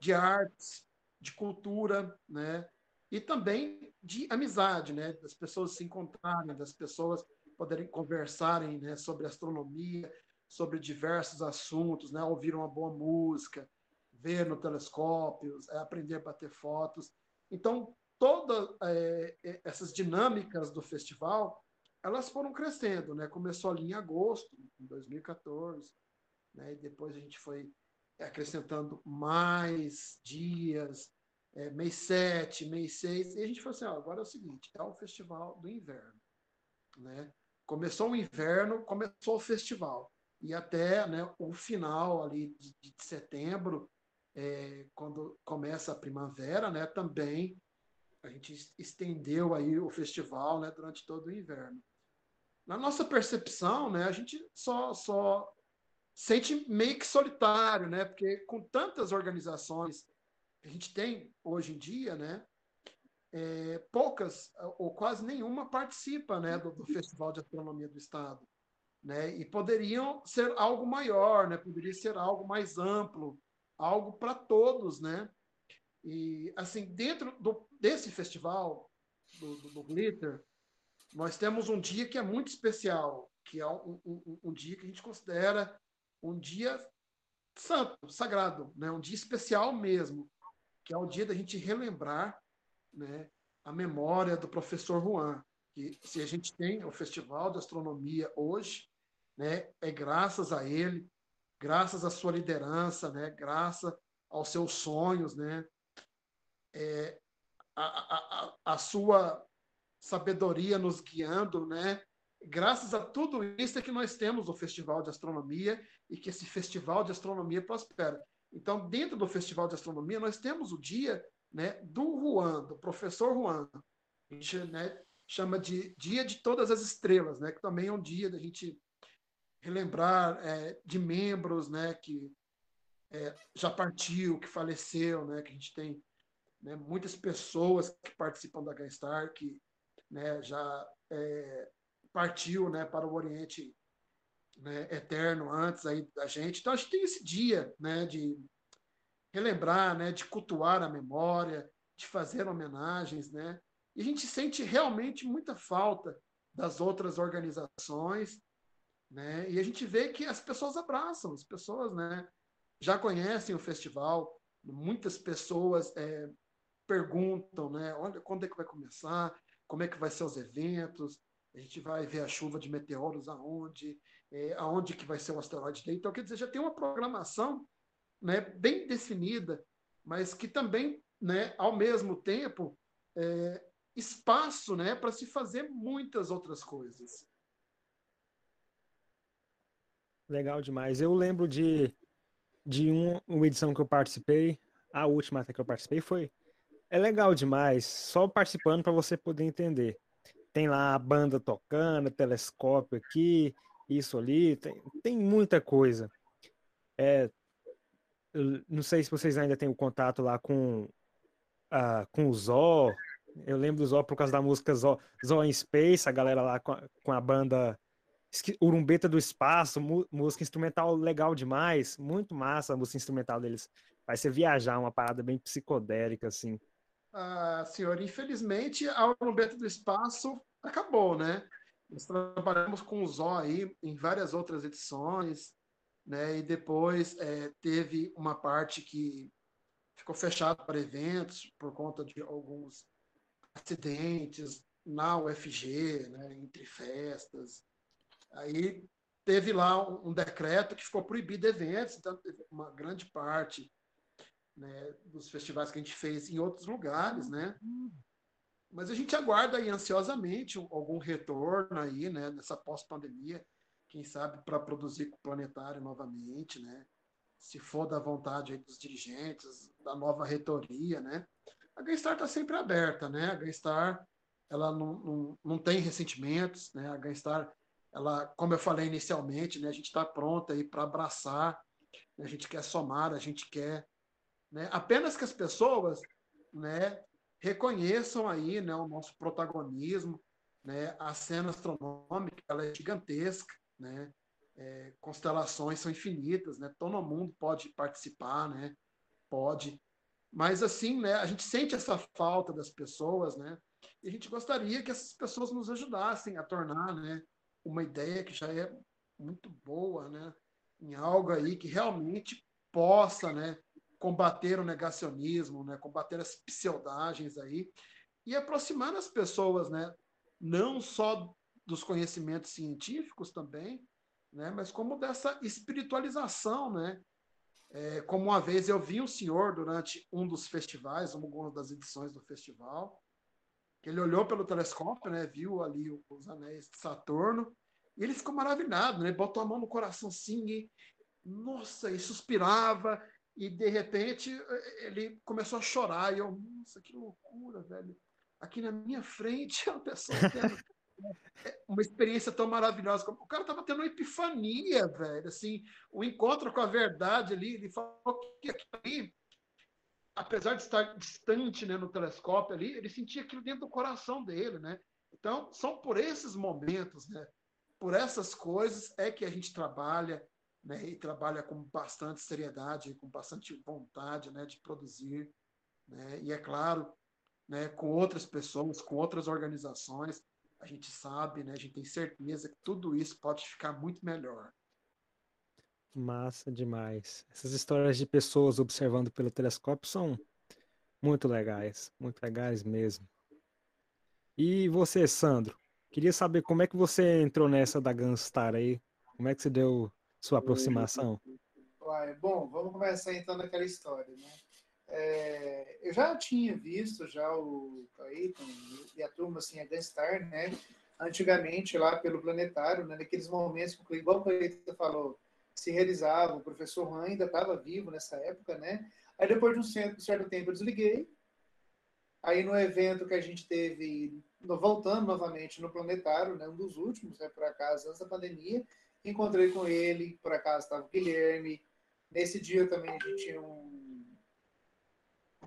de artes, de cultura, né, e também de amizade, né? Das pessoas se encontrarem, das pessoas poderem conversarem, né? Sobre astronomia, sobre diversos assuntos, né? Ouvir uma boa música, ver no telescópio, é, aprender a bater fotos. Então, todas é, é, essas dinâmicas do festival, elas foram crescendo, né? Começou ali em agosto, em 2014, né? E depois a gente foi acrescentando mais dias, é, mês 7, mês 6, e a gente falou assim, agora é o seguinte, é o festival do inverno. Né? Começou o inverno, começou o festival. E até né, o final ali de, de setembro, é, quando começa a primavera, né, também a gente estendeu aí o festival né, durante todo o inverno. Na nossa percepção, né, a gente só, só sente meio que solitário, né, porque com tantas organizações a gente tem hoje em dia, né? É, poucas ou quase nenhuma participa né, do, do, Festival de Astronomia do Estado. Né, e poderiam ser algo maior, né, poderia ser algo mais amplo, algo para todos. Né? E, assim, dentro do, desse festival, do, do, do, Glitter, nós temos um dia que é muito especial, que é um, um, um dia que a gente considera um dia santo, sagrado, né? um dia especial mesmo que é o dia da gente relembrar né, a memória do professor Juan. Que se a gente tem o Festival de Astronomia hoje, né, é graças a ele, graças à sua liderança, né, graças aos seus sonhos, né, é, a, a, a, sua sabedoria nos guiando, né, graças a tudo isso é que nós temos o Festival de Astronomia e que esse Festival de Astronomia prospera. Então, dentro do Festival de Astronomia, nós temos o dia né, do Juan, do professor Juan. A gente né, chama de Dia de Todas as Estrelas, né, que também é um dia da gente relembrar é, de membros né, que é, já partiu, que faleceu, né, que a gente tem né, muitas pessoas que participam da Gainstar que né, já é, partiu né, para o Oriente né, eterno antes aí da gente. Então a gente tem esse dia, né, de relembrar, né, de cultuar a memória, de fazer homenagens, né? E a gente sente realmente muita falta das outras organizações, né? E a gente vê que as pessoas abraçam, as pessoas, né, já conhecem o festival, muitas pessoas é, perguntam, né, quando é que vai começar, como é que vai ser os eventos, a gente vai ver a chuva de meteoros aonde, é, aonde que vai ser o asteroide Day. Então, quer dizer, já tem uma programação né, bem definida, mas que também, né, ao mesmo tempo, é, espaço né, para se fazer muitas outras coisas. Legal demais. Eu lembro de, de um, uma edição que eu participei, a última até que eu participei foi. É legal demais, só participando para você poder entender. Tem lá a banda tocando, telescópio aqui, isso ali, tem, tem muita coisa. É, não sei se vocês ainda têm o contato lá com, uh, com o Zó. Eu lembro do Zó por causa da música Zó, Zó in Space, a galera lá com a, com a banda Urumbeta do Espaço, música instrumental legal demais, muito massa a música instrumental deles. Vai ser viajar, uma parada bem psicodélica, assim. Ah, senhor, infelizmente a Urumbeta do Espaço acabou, né? Nós trabalhamos com o Zó aí em várias outras edições, né? E depois é, teve uma parte que ficou fechada para eventos por conta de alguns acidentes na UFG, né? Entre festas. Aí teve lá um, decreto que ficou proibido eventos, então uma grande parte né, dos festivais que a gente fez em outros lugares, né? Mas a gente aguarda aí ansiosamente algum retorno aí, né, nessa pós-pandemia, quem sabe para produzir com o planetário novamente, né? Se for da vontade dos dirigentes, da nova reitoria, né? A Gaystar está sempre aberta, né? A Gaystar ela não, não, não tem ressentimentos, né? A Gaystar, ela, como eu falei inicialmente, né? A gente está pronta aí para abraçar, né? a gente quer somar, a gente quer, né? Apenas que as pessoas, né? Reconheçam aí né, o nosso protagonismo, né, a cena astronômica ela é gigantesca, né, é, constelações são infinitas, né, todo mundo pode participar, né, pode, mas assim, né, a gente sente essa falta das pessoas, né, e a gente gostaria que essas pessoas nos ajudassem a tornar, né, uma ideia que já é muito boa, né, em algo aí que realmente possa, né, combater o negacionismo, né, combater as pseudagens aí e aproximar as pessoas, né, não só dos conhecimentos científicos também, né, mas como dessa espiritualização, né? É, como uma vez eu vi um senhor durante um dos festivais, uma das edições do festival, que ele olhou pelo telescópio, né, viu ali os anéis de Saturno, e ele ficou maravilhado, né? Botou a mão no coração assim e nossa, e suspirava e de repente ele começou a chorar. E eu, nossa, que loucura, velho. Aqui na minha frente, *laughs* a pessoa tendo uma experiência tão maravilhosa. O cara estava tendo uma epifania, velho. Assim, o encontro com a verdade ali. Ele falou que aqui, apesar de estar distante né, no telescópio ali, ele sentia aquilo dentro do coração dele, né? Então, são por esses momentos, né? Por essas coisas é que a gente trabalha, né, e trabalha com bastante seriedade, com bastante vontade né, de produzir. Né, e é claro, né, com outras pessoas, com outras organizações, a gente sabe, né, a gente tem certeza que tudo isso pode ficar muito melhor. Massa demais. Essas histórias de pessoas observando pelo telescópio são muito legais, muito legais mesmo. E você, Sandro? Queria saber como é que você entrou nessa da Gunstar aí? Como é que você deu sua aproximação? Uai, bom, vamos começar então naquela história, né? É, eu já tinha visto já o Clayton e a turma assim, a Gunstar, né? Antigamente lá pelo planetário, né? Naqueles momentos que, igual o Clayton falou, se realizava, o professor Han ainda estava vivo nessa época, né? Aí depois de um certo, certo tempo eu desliguei. Aí no evento que a gente teve, voltando novamente no planetário, né? Um dos últimos, né? Por acaso, antes da pandemia, Encontrei com ele, por acaso estava o Guilherme. Nesse dia também a gente tinha um.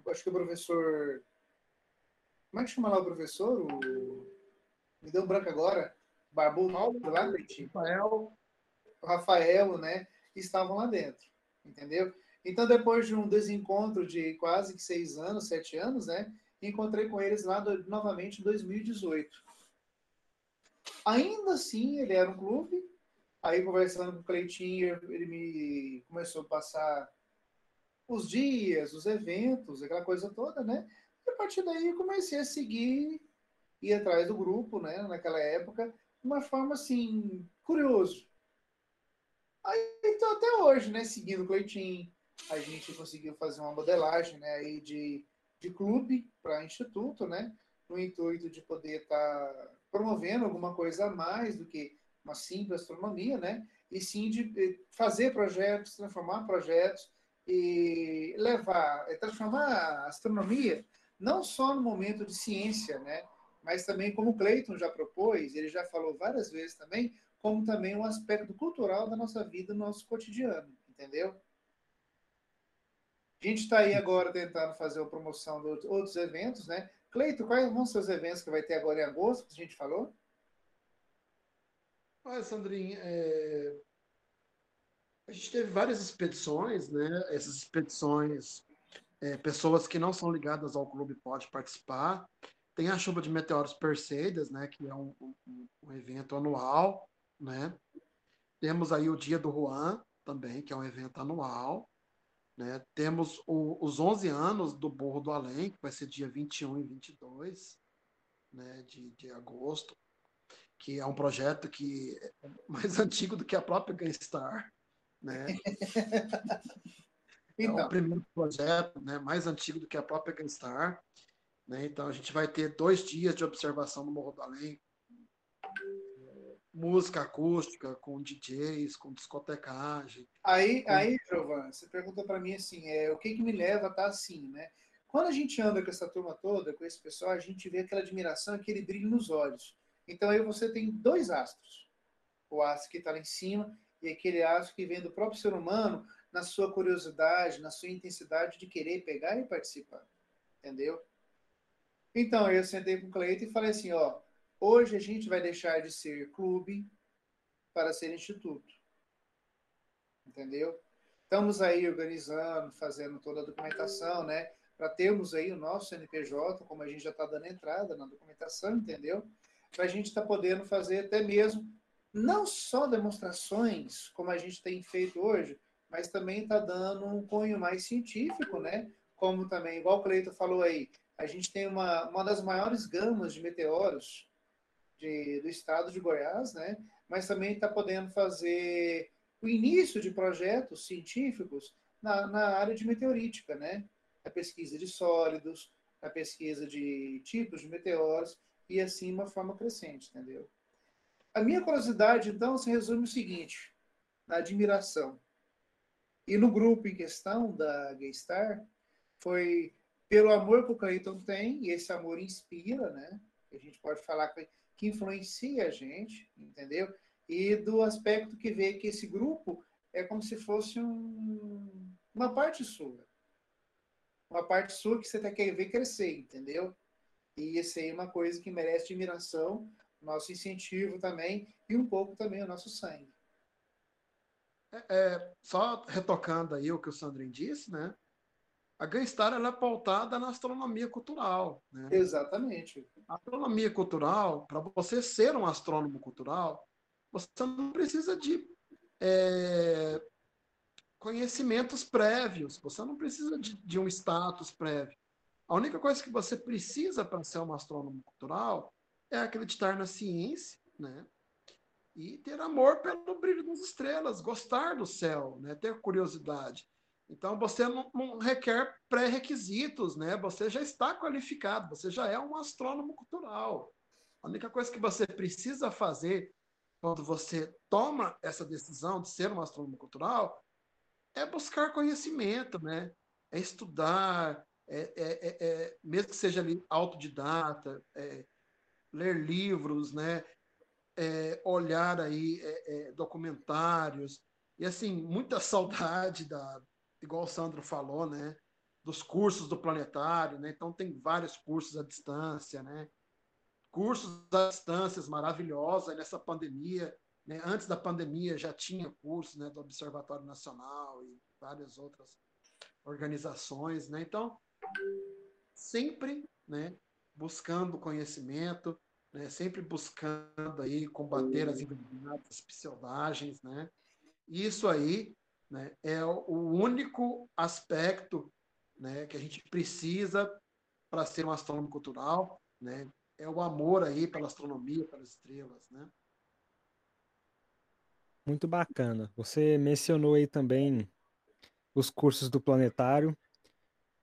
Acho que o professor. Como é que chama lá o professor? O... Me deu um branco agora. Barbudo lá, Rafael. O Rafael, né? Estavam lá dentro. Entendeu? Então, depois de um desencontro de quase que seis anos, sete anos, né? Encontrei com eles lá do, novamente em 2018. Ainda assim, ele era um clube, Aí, conversando com o Cleitinho, ele me começou a passar os dias, os eventos, aquela coisa toda, né? E a partir daí comecei a seguir, ir atrás do grupo, né? Naquela época, de uma forma assim, curioso. Aí, então, até hoje, né? Seguindo o Cleitinho, a gente conseguiu fazer uma modelagem, né? Aí de, de clube para instituto, né? No intuito de poder estar tá promovendo alguma coisa a mais do que uma simples astronomia, né? E sim de fazer projetos, transformar projetos e levar, é, transformar a astronomia não só no momento de ciência, né? mas também como o Cleiton já propôs, ele já falou várias vezes também, como também um aspecto cultural da nossa vida, do nosso cotidiano, entendeu? A gente está aí agora tentando fazer a promoção de outros eventos, né? Cleito, quais vão ser os eventos que vai ter agora em agosto, que a gente falou? Olha, Sandrinho, é... a gente teve várias expedições, né? Essas expedições, é, pessoas que não são ligadas ao clube podem participar. Tem a chuva de meteoros Perseidas, né? Que é um, um, um evento anual, né? Temos aí o Dia do Juan também, que é um evento anual. Né? Temos o, os 11 anos do Borro do Além, que vai ser dia 21 e 22 né, de, de agosto, que é um projeto que é mais *laughs* antigo do que a própria Gangstar. Né? então. *laughs* É o primeiro projeto né, mais antigo do que a própria Gangstar. Né? Então, a gente vai ter dois dias de observação no Morro do Além, música acústica, com DJs, com discotecagem. Aí, com... aí Giovanni, você perguntou para mim assim, é, o que, que me leva a estar tá assim, né? Quando a gente anda com essa turma toda, com esse pessoal, a gente vê aquela admiração, aquele brilho nos olhos. Então aí você tem dois astros. O astro que está lá em cima e aquele astro que vem do próprio ser humano na sua curiosidade, na sua intensidade de querer pegar e participar. Entendeu? Então eu sentei com o Cleiton e falei assim, ó, Hoje a gente vai deixar de ser clube para ser instituto. Entendeu? Estamos aí organizando, fazendo toda a documentação, né? Para termos aí o nosso NPJ, como a gente já está dando entrada na documentação, entendeu? Para a gente estar tá podendo fazer até mesmo, não só demonstrações, como a gente tem feito hoje, mas também está dando um cunho mais científico, né? Como também, igual o Cleito falou aí, a gente tem uma, uma das maiores gamas de meteoros de, do estado de Goiás, né? mas também está podendo fazer o início de projetos científicos na, na área de meteorítica, né? a pesquisa de sólidos, a pesquisa de tipos de meteoros e assim uma forma crescente, entendeu? A minha curiosidade, então, se resume o seguinte, na admiração. E no grupo em questão da Gaystar, foi pelo amor que o Clayton tem, e esse amor inspira, né? A gente pode falar que influencia a gente, entendeu? E do aspecto que vê que esse grupo é como se fosse um, uma parte sua. Uma parte sua que você quer ver crescer, entendeu? E isso aí é uma coisa que merece admiração, nosso incentivo também, e um pouco também o nosso sangue. É, é, só retocando aí o que o Sandrinho disse, né? a Ganstar ela é pautada na astronomia cultural. Né? Exatamente. A astronomia cultural, para você ser um astrônomo cultural, você não precisa de é, conhecimentos prévios, você não precisa de, de, um status prévio. A única coisa que você precisa para ser um astrônomo cultural é acreditar na ciência, né? E ter amor pelo brilho das estrelas, gostar do céu, né? ter curiosidade. Então você não, não requer pré-requisitos, né? Você já está qualificado, você já é um astrônomo cultural. A única coisa que você precisa fazer quando você toma essa decisão de ser um astrônomo cultural é buscar conhecimento, né? É estudar, é, é, é, é mesmo que seja ali autodidata, é, ler livros, né? Olhar aí documentários e assim muita *laughs* saudade da, igual o Sandro falou, né? Dos cursos do planetário, né? Então tem vários cursos à distância, né? Cursos à distância maravilhosos nessa pandemia. Né? Antes da pandemia já tinha cursos né, do Observatório Nacional e várias outras organizações, né? Então sempre, né? Buscando conhecimento, né? Sempre buscando aí combater as envenenadas, as pseudagens, né? Isso aí né, é o único aspecto né, que a gente precisa para ser um astrônomo cultural, né, é o amor aí pela astronomia, pelas estrelas, né? Muito bacana. Você mencionou aí também os cursos do planetário.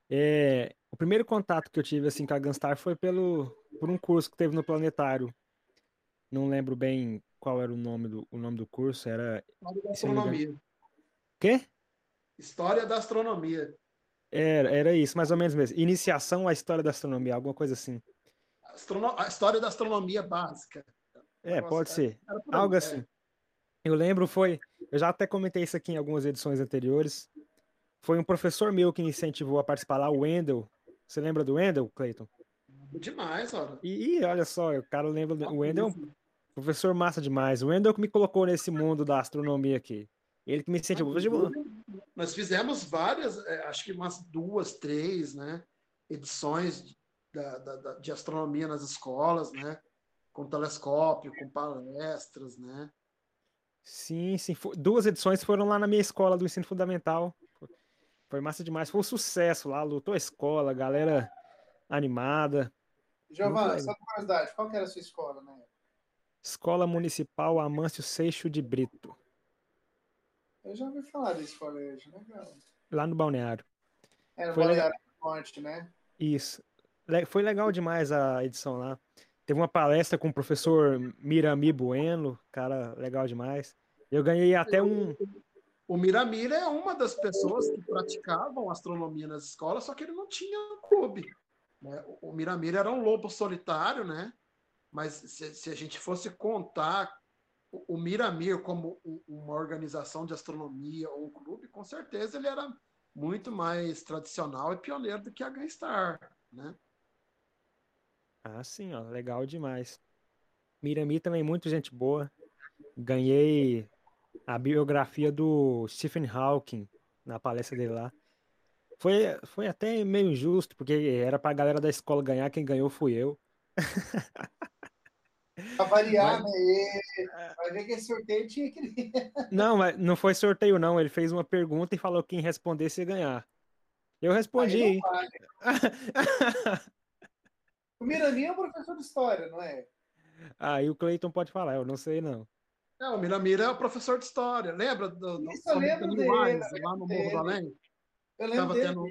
É, o primeiro contato que eu tive assim com a Gunstar foi pelo por um curso que teve no planetário. Não lembro bem qual era o nome do, o nome do curso, era astronomia. Quê? História da astronomia. Era, era isso, mais ou menos mesmo. Iniciação à história da astronomia, alguma coisa assim. a história da astronomia básica. É, pode ser. Algo é. assim. Eu lembro, foi. Eu já até comentei isso aqui em algumas edições anteriores. Foi um professor meu que me incentivou a participar lá, o Wendel. Você lembra do Wendel, Cleiton? Demais, olha. E, olha só, o cara lembra. O Wendel é um professor massa demais. O Wendel que me colocou nesse mundo da astronomia aqui. Ele que me incentivou. Nós fizemos várias, é, acho que umas duas, três, né? Edições da, da, de astronomia nas escolas, né? Com telescópio, com palestras, né? Sim, sim. Duas edições foram lá na minha escola do ensino fundamental. Foi massa demais. Foi um sucesso lá, lutou a escola, galera animada. Giovanni, só curiosidade, qual que era a sua escola, né? Escola Municipal Amâncio Seixo de Brito. Eu já ouvi falar desse colégio, legal. Lá no Balneário. Era no Foi Balneário Ponte, né? Isso. Foi legal demais a edição lá. Teve uma palestra com o professor Mirami Bueno, cara legal demais. Eu ganhei até um. O Miramir é uma das pessoas que praticavam astronomia nas escolas, só que ele não tinha um clube. Né? O Miramir era um lobo solitário, né? Mas se, se a gente fosse contar o, Miramir como uma organização de astronomia ou um clube, com certeza ele era muito mais tradicional e pioneiro do que a Gunstar, né? Ah, sim, ó, legal demais. Mirami também, muito gente boa. Ganhei a biografia do Stephen Hawking na palestra dele lá. Foi, foi até meio injusto, porque era pra galera da escola ganhar, quem ganhou fui eu. Pra variar, mas... né? vai ver que esse sorteio tinha que. não, mas não foi sorteio, não. Ele fez uma pergunta e falou que quem respondesse ia ganhar. Eu respondi. *laughs* O Miraninho é um professor de história, não é? Ah, e o Cleiton pode falar, eu não sei, não. É, o Miramira é o professor de história. Lembra do, do Isso, eu lembro dele, lá no Morro do Além? Eu lembro Estava tendo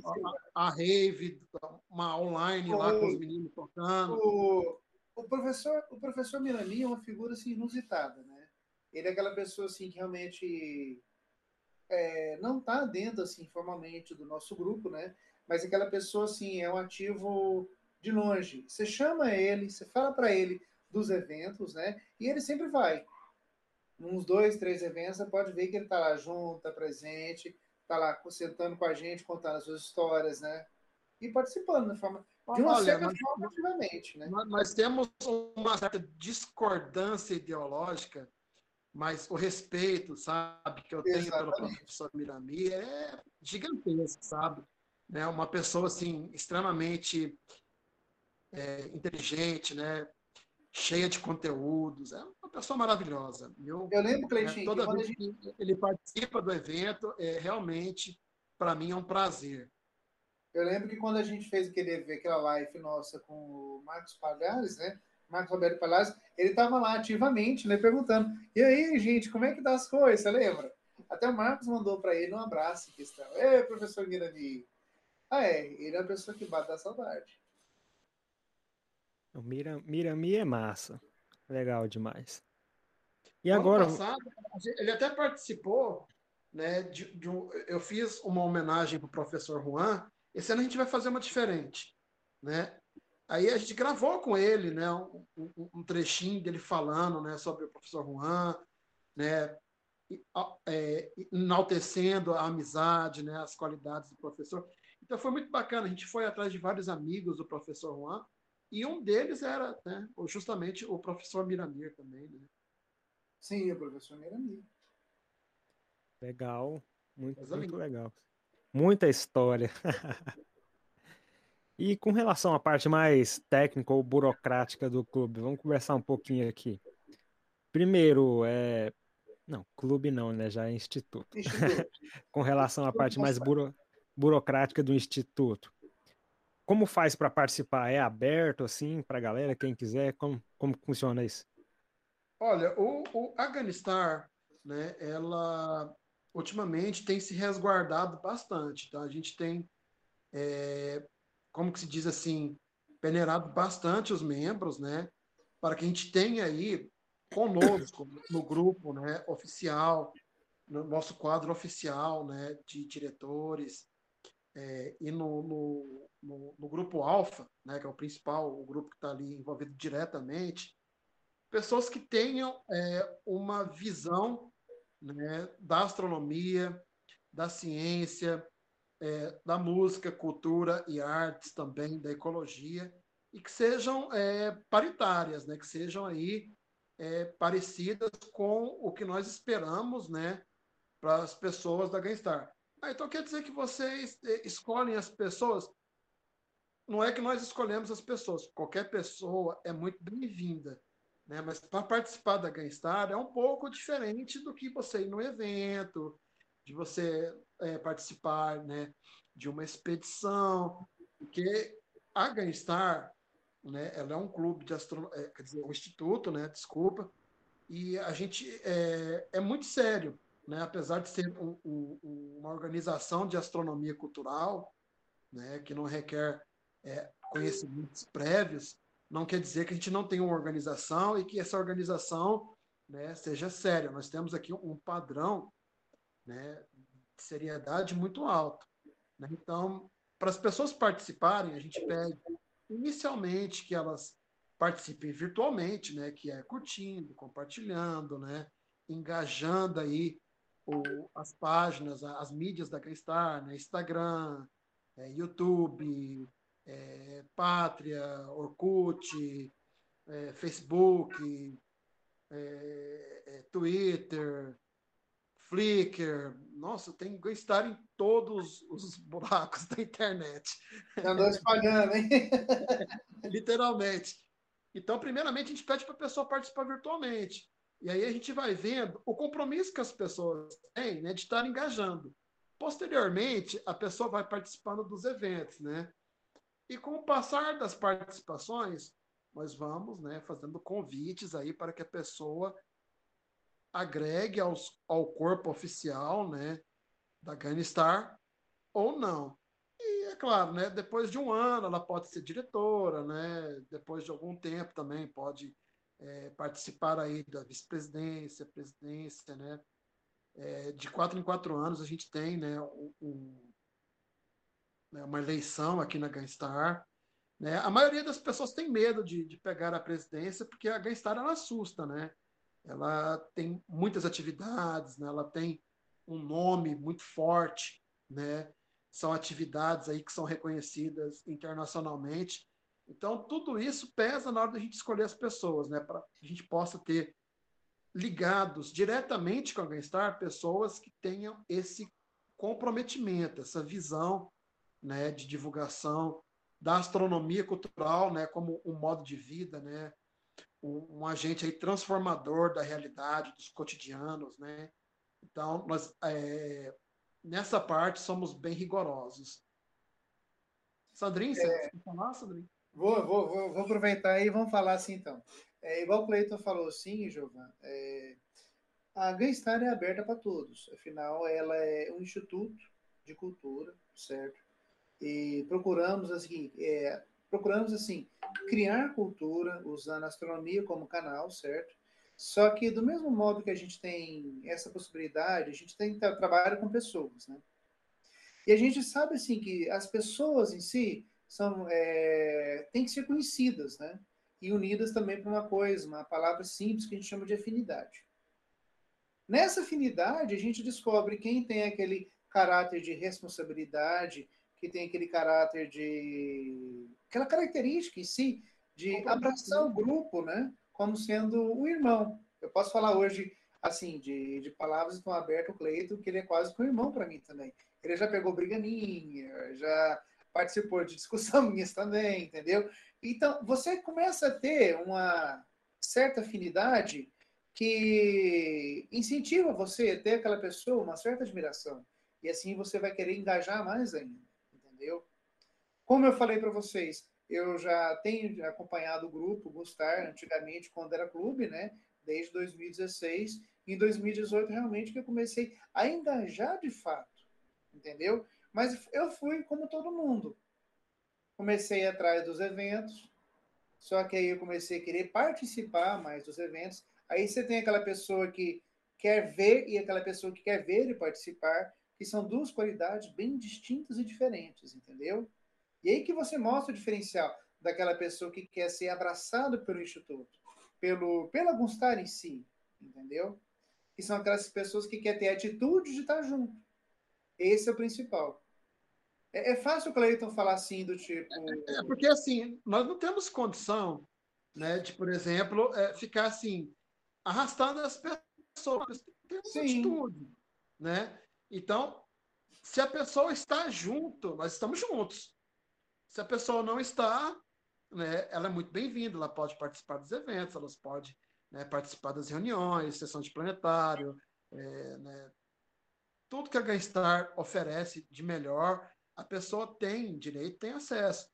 a, a, rave, uma online o, lá com os meninos tocando. O, o professor, o professor Milani é uma figura assim, inusitada, né? Ele é aquela pessoa assim que realmente é, não está dentro assim formalmente do nosso grupo, né? Mas aquela pessoa assim é um ativo de longe. Você chama ele, você fala para ele dos eventos, né? E ele sempre vai. Uns dois, três eventos, você pode ver que ele está lá junto, tá presente, está lá sentando com a gente, contando as suas histórias, né? E participando de forma de uma Olha, certa forma, ativamente. Né? Nós temos uma certa discordância ideológica, mas o respeito, sabe, que eu tenho Exatamente. pelo professor Mirami é gigantesco, sabe? Né? Uma pessoa, assim, extremamente é, inteligente, né? Cheia de conteúdos, é uma pessoa maravilhosa. Eu, eu lembro, Cleitinho, né, toda vez gente... que ele participa do evento, é, realmente, para mim, é um prazer. Eu lembro que quando a gente fez aquele, aquela live nossa com o Marcos Palhares, né? Marcos Roberto Palhares, ele estava lá ativamente, né? Perguntando: e aí, gente, como é que dá as coisas? Você lembra? Até o Marcos mandou para ele um abraço em questão. Ei, professor Mirani. Ah, é, ele é a pessoa que bate da saudade. O Mira, Mirami é massa. Legal demais. E ano agora. Passado, ele até participou, né? De, de um, eu fiz uma homenagem para o professor Juan esse ano a gente vai fazer uma diferente, né? Aí a gente gravou com ele, né, um, um trechinho dele falando, né, sobre o professor Juan, né, é, enaltecendo a amizade, né, as qualidades do professor. Então foi muito bacana. A gente foi atrás de vários amigos do professor Juan e um deles era, né, justamente o professor Miramir também, né? Sim, o professor Miramir. Legal, muito, muito legal. Muita história. *laughs* e com relação à parte mais técnica ou burocrática do clube, vamos conversar um pouquinho aqui. Primeiro, é. Não, clube não, né? Já é instituto. instituto. *laughs* com relação à parte mais buro... burocrática do instituto. Como faz para participar? É aberto assim para a galera, quem quiser? Como, como funciona isso? Olha, o, o Aganistar, né, ela ultimamente tem se resguardado bastante. Tá? A gente tem, é, como que se diz assim, peneirado bastante os membros, né? Para que a gente tenha aí conosco no grupo, né, oficial, no nosso quadro oficial, né, de diretores, é, e no, no, no, no grupo Alfa, né, que é o principal, o grupo que está ali envolvido diretamente, pessoas que tenham é, uma visão né, da astronomia, da ciência, é, da música, cultura e artes também, da ecologia, e que sejam é, paritárias, né, que sejam aí é, parecidas com o que nós esperamos né, para as pessoas da Gainstar. Ah, então quer dizer que vocês é, escolhem as pessoas? Não é que nós escolhemos as pessoas, qualquer pessoa é muito bem-vinda. Né? Mas para participar da Gainstar é um pouco diferente do que você ir no evento, de você é, participar né, de uma expedição, porque a Gainstar, né, ela é um clube de astronomia, é, quer dizer, um instituto, né, desculpa, e a gente é, é muito sério, né, apesar de ser um, um, uma organização de astronomia cultural, né, que não requer é, conhecimentos prévios, não quer dizer que a gente não tem uma organização e que essa organização né, seja séria. Nós temos aqui um padrão né, de seriedade muito alto. Né? Então, para as pessoas participarem, a gente pede inicialmente que elas participem virtualmente, né, que é curtindo, compartilhando, né, engajando aí as páginas, as mídias da Cristar, né, Instagram, é, YouTube, é, Pátria, Orkut, é, Facebook, é, é, Twitter, Flickr. Nossa, tem que estar em todos os *laughs* buracos da internet. Andou espalhando, hein? *laughs* Literalmente. Então, primeiramente, a gente pede para a pessoa participar virtualmente. E aí a gente vai vendo o compromisso que as pessoas têm né, de estar engajando. Posteriormente, a pessoa vai participando dos eventos, né? E com o passar das participações, nós vamos né, fazendo convites aí para que a pessoa agregue aos, ao corpo oficial né, da Ganistar ou não. E é claro, né, depois de um ano ela pode ser diretora, né, depois de algum tempo também pode é, participar aí da vice-presidência, presidência, né. É, de quatro em quatro anos a gente tem né, um, né, uma eleição aqui na Ganstar. Né? A maioria das pessoas tem medo de, de pegar a presidência porque a Ganstar ela assusta, né? Ela tem muitas atividades, né? ela tem um nome muito forte, né? São atividades aí que são reconhecidas internacionalmente. Então, tudo isso pesa na hora da gente escolher as pessoas, né? Para a gente possa ter ligados diretamente com a Gainstar pessoas que tenham esse comprometimento, essa visão né, de divulgação da astronomia cultural, né, como um modo de vida, né, um, um agente aí transformador da realidade, dos cotidianos, né. Então, nós é, nessa parte somos bem rigorosos. Sandrinho, você é, quer falar, Sandrinho? Vou, vou, vou, vou, aproveitar e vamos falar assim, então. É, igual o Cleiton falou, sim, Giovanni, é, a Gaystar é aberta para todos. Afinal, ela é um instituto de cultura, certo? e procuramos assim, é, procuramos assim criar cultura usando a astronomia como canal, certo? Só que do mesmo modo que a gente tem essa possibilidade, a gente tem trabalho com pessoas, né? E a gente sabe assim que as pessoas em si são é, têm que ser conhecidas, né? E unidas também para uma coisa, uma palavra simples que a gente chama de afinidade. Nessa afinidade, a gente descobre quem tem aquele caráter de responsabilidade, que tem aquele caráter de. aquela característica em si de abraçar o grupo, né? Como sendo o irmão. Eu posso falar hoje, assim, de, de palavras com aberto o Cleito, que ele é quase que um irmão para mim também. Ele já pegou briga minha, já participou de discussão *laughs* minhas também, entendeu? Então, você começa a ter uma certa afinidade que incentiva você a ter aquela pessoa uma certa admiração. E assim você vai querer engajar mais ainda entendeu? Como eu falei para vocês, eu já tenho acompanhado o grupo Gustar antigamente quando era clube, né? Desde 2016. Em 2018 realmente que eu comecei a engajar de fato, entendeu? Mas eu fui como todo mundo. Comecei atrás dos eventos, só que aí eu comecei a querer participar mais dos eventos. Aí você tem aquela pessoa que quer ver e aquela pessoa que quer ver e participar. que são duas qualidades bem distintas e diferentes, entendeu? E aí que você mostra o diferencial daquela pessoa que quer ser abraçada pelo Instituto, pelo, pela Gunstar em si, entendeu? Que são aquelas pessoas que querem ter atitude de estar junto. Esse é o principal. É, é fácil o Cleiton falar assim, do tipo. É, porque assim, nós não temos condição né, de, por exemplo, é, ficar assim, arrastando as pessoas. Tem uma atitude. Né? Então, se a pessoa está junto, nós estamos juntos. Se a pessoa não está, né, ela é muito bem-vinda, ela pode participar dos eventos, ela pode né, participar das reuniões, sessão de planetário, é, né, tudo que a Ganstar oferece de melhor, a pessoa tem direito, tem acesso.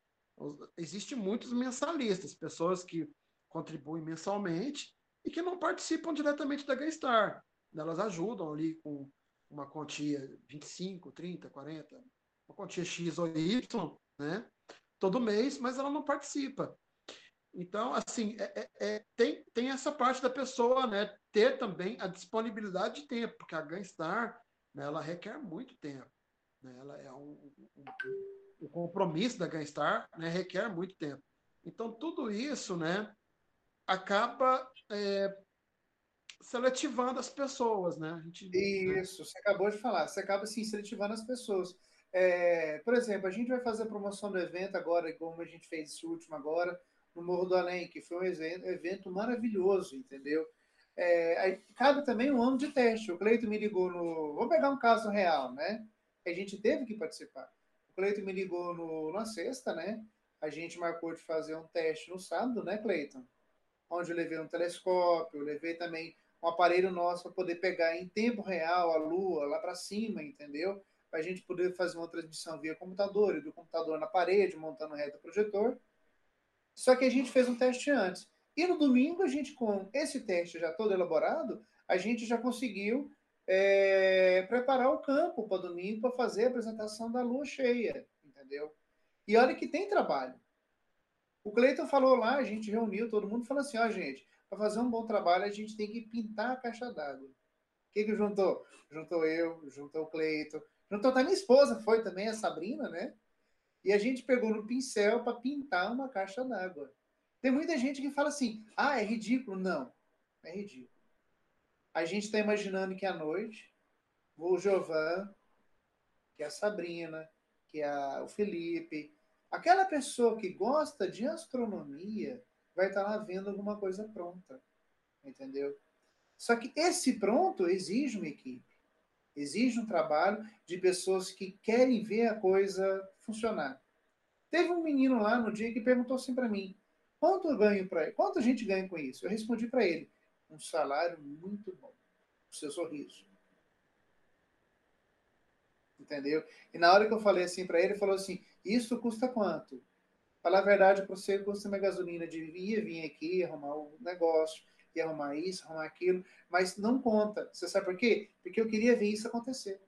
Existem muitos mensalistas, pessoas que contribuem mensalmente e que não participam diretamente da Ganstar. Elas ajudam ali com uma quantia 25, 30, 40, uma quantia X ou Y, né? Todo mês, mas ela não participa. Então, assim, é, é, é, tem, tem essa parte da pessoa, né? Ter também a disponibilidade de tempo, porque a Ganstar, né, ela requer muito tempo. Né? Ela é um, um, um, compromisso da Ganstar, né? Requer muito tempo. Então, tudo isso, né? Acaba é, seletivando as pessoas, né? A gente, né? Isso, né? você acabou de falar, você acaba sim seletivando as pessoas. É, por exemplo, a gente vai fazer a promoção do evento agora, como a gente fez esse último agora, no Morro do Além, que foi um evento maravilhoso, entendeu? É, aí, cabe também um ano de teste. O Cleito me ligou no. Vou pegar um caso real, né? A gente teve que participar. O Cleito me ligou no, na sexta, né? A gente marcou de fazer um teste no sábado, né, Cleiton? Onde eu levei um telescópio, levei também um aparelho nosso para poder pegar em tempo real a lua lá para cima, entendeu? Para a gente poder fazer uma transmissão via computador e do computador na parede, montando reto projetor. Só que a gente fez um teste antes. E no domingo, a gente, com esse teste já todo elaborado, a gente já conseguiu é, preparar o campo para domingo para fazer a apresentação da lua cheia, entendeu? E olha que tem trabalho. O Cleiton falou lá, a gente reuniu todo mundo falou assim: ó, gente, para fazer um bom trabalho, a gente tem que pintar a caixa d'água. O que, que juntou? Juntou eu, juntou o Cleito, juntou até minha esposa, foi também a Sabrina, né? E a gente pegou no pincel para pintar uma caixa d'água. Tem muita gente que fala assim: ah, é ridículo. Não, é ridículo. A gente está imaginando que à noite, o Jovan, que é a Sabrina, que é a, o Felipe, aquela pessoa que gosta de astronomia, vai estar lá vendo alguma coisa pronta. Entendeu? Só que esse pronto exige uma equipe. Exige um trabalho de pessoas que querem ver a coisa funcionar. Teve um menino lá no dia que perguntou assim para mim: quanto ganho para? Quanto a gente ganha com isso? Eu respondi para ele: um salário muito bom. O seu sorriso. Entendeu? E na hora que eu falei assim para ele, ele falou assim: Isso custa quanto? Falar a verdade para você, custa uma gasolina de ir vir aqui, arrumar o negócio, e arrumar isso, arrumar aquilo, mas não conta. Você sabe por quê? Porque eu queria ver isso acontecer.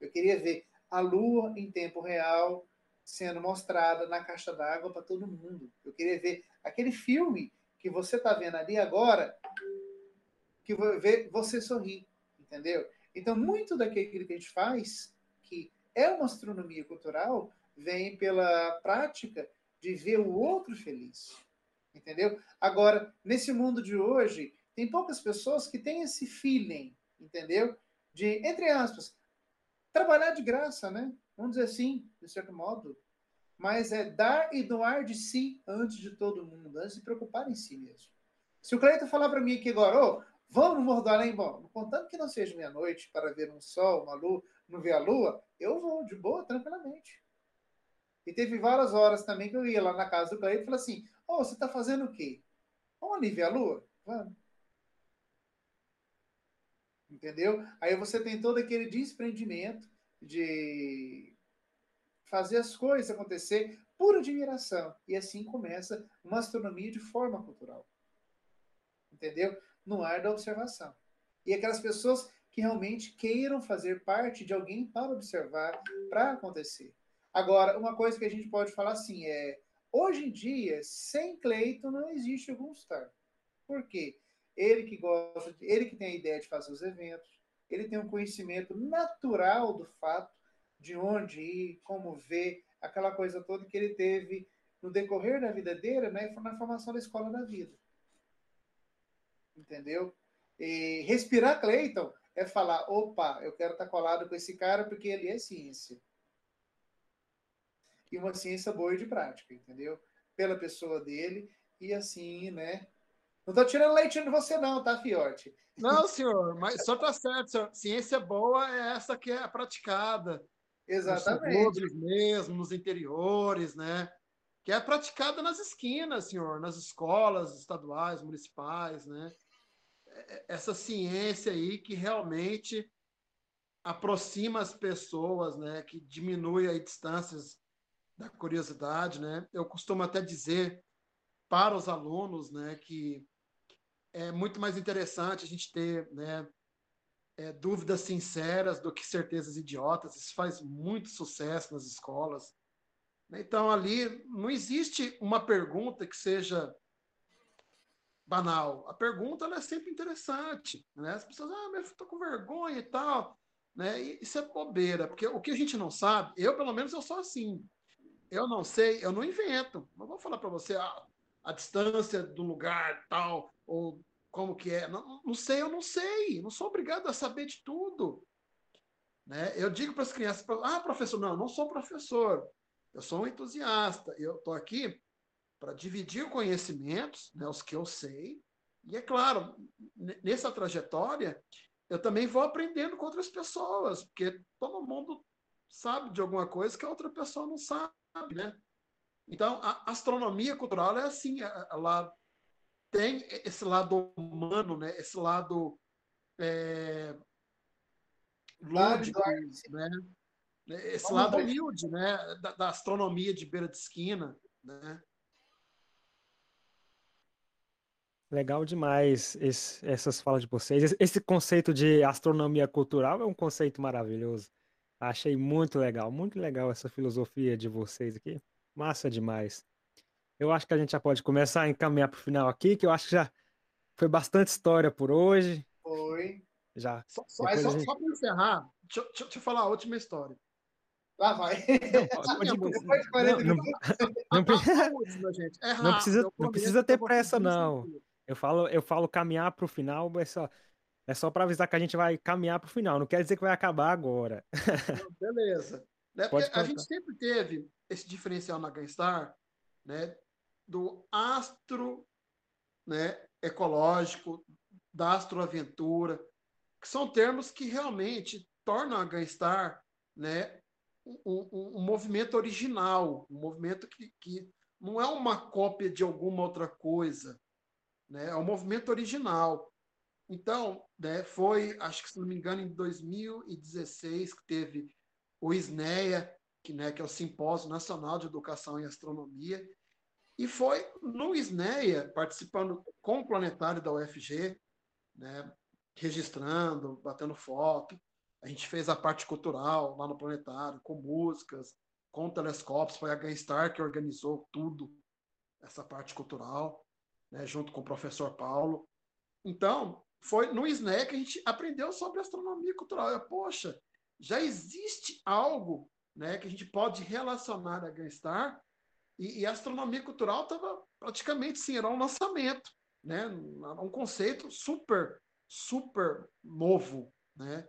Eu queria ver a lua em tempo real sendo mostrada na caixa d'água para todo mundo. Eu queria ver aquele filme que você está vendo ali agora, que ver você sorrir, entendeu? Então, muito daquilo que a gente faz, que é uma astronomia cultural, vem pela prática de ver o outro feliz. Entendeu? Agora, nesse mundo de hoje, tem poucas pessoas que têm esse feeling, entendeu? De, entre aspas, trabalhar de graça, né? Vamos dizer assim, de certo modo. Mas é dar e doar de si antes de todo mundo, antes de preocupar em si mesmo. Se o Cleiton falar para mim aqui agora, oh, vamos no Morro do Além, bom, contando que não seja meia-noite para ver um sol, uma lua, não ver a lua, eu vou de boa, tranquilamente. E teve várias horas também que eu ia lá na casa do Cleiton e falei assim: Ô, oh, você está fazendo o quê? Vamos ali ver a lua? Vamos. Entendeu? Aí você tem todo aquele desprendimento de fazer as coisas acontecer por admiração. E assim começa uma astronomia de forma cultural. Entendeu? No ar da observação. E aquelas pessoas que realmente queiram fazer parte de alguém para observar, para acontecer. Agora, uma coisa que a gente pode falar assim é: hoje em dia, sem Cleiton não existe o Gunstar. Por quê? Ele que gosta, ele que tem a ideia de fazer os eventos, ele tem um conhecimento natural do fato, de onde ir, como ver, aquela coisa toda que ele teve no decorrer da vida dele, né, na formação da escola da vida. Entendeu? E respirar Clayton é falar, opa, eu quero estar colado com esse cara porque ele é ciência. E uma ciência boa e de prática, entendeu? Pela pessoa dele e assim, né? Não tô tirando leite de você não, tá, Fiote? Não, senhor, mas só tá certo, senhor. Ciência boa é essa que é praticada. Exatamente. Nos mesmo, nos interiores, né? Que é praticada nas esquinas, senhor, nas escolas estaduais, municipais, né? É, essa ciência aí que realmente aproxima as pessoas, né? Que diminui aí distâncias da curiosidade, né? Eu costumo até dizer para os alunos, né, que é muito mais interessante a gente ter, né, é, dúvidas sinceras do que certezas idiotas. Isso faz muito sucesso nas escolas. Então, ali não existe uma pergunta que seja banal. A pergunta é sempre interessante. Né? As pessoas, ah, mas estou com vergonha e tal. Né? E isso é bobeira, porque o que a gente não sabe, eu, pelo menos, eu sou assim. Eu não sei, eu não invento. Não vou falar para você a distância do lugar tal, ou como que é. Não, não sei, eu não sei. Não sou obrigado a saber de tudo. Né? Eu digo para as crianças, ah, professor, não, eu não sou professor. Eu sou um entusiasta. Eu estou aqui para dividir conhecimentos, né, os que eu sei. E é claro, nessa trajetória, eu também vou aprendendo com outras pessoas, porque todo mundo sabe de alguma coisa que a outra pessoa não sabe, né? Então, a astronomia cultural é assim, ela tem esse lado humano, né? esse lado é, lúdico, né? esse Vamos lado humilde né? Da, da, astronomia de beira de esquina. Né? Legal demais esse, essas falas de vocês. Esse conceito de astronomia cultural é um conceito maravilhoso. Achei muito legal, muito legal essa filosofia de vocês aqui. Massa demais. Eu acho que a gente já pode começar a encaminhar para o final aqui, que eu acho que já foi bastante história por hoje. Foi. Já. Só, só, só, gente... só para encerrar, deixa, deixa, eu falar a última história. Lá vai. Não, precisa, não precisa ter pressa, não. Eu falo, eu falo caminhar para o final, é só, é só para avisar que a gente vai caminhar para o final. Não quer dizer que vai acabar agora. *laughs* Beleza. Né? A gente sempre teve esse diferencial na Gunstar, né? Do astro né, ecológico, da astroaventura, que são termos que realmente tornam a Gunstar né, um, um, um, movimento original, um movimento que, que não é uma cópia de alguma outra coisa, né, é um movimento original. Então, né, foi, acho que se não me engano, em 2016 que teve o SNEA, que, né, que é o Simpósio Nacional de Educação em Astronomia, e foi no SNEA, participando com o planetário da UFG, né, registrando, batendo foto. A gente fez a parte cultural lá no planetário, com músicas, com telescópios. Foi a Gunstar que organizou tudo, essa parte cultural, né, junto com o professor Paulo. Então, foi no SNEA que a gente aprendeu sobre astronomia cultural. Eu, poxa, já existe algo né, que a gente pode relacionar a Gunstar e, e a astronomia cultural estava praticamente sim, era um lançamento, né? um conceito super, super novo. Né?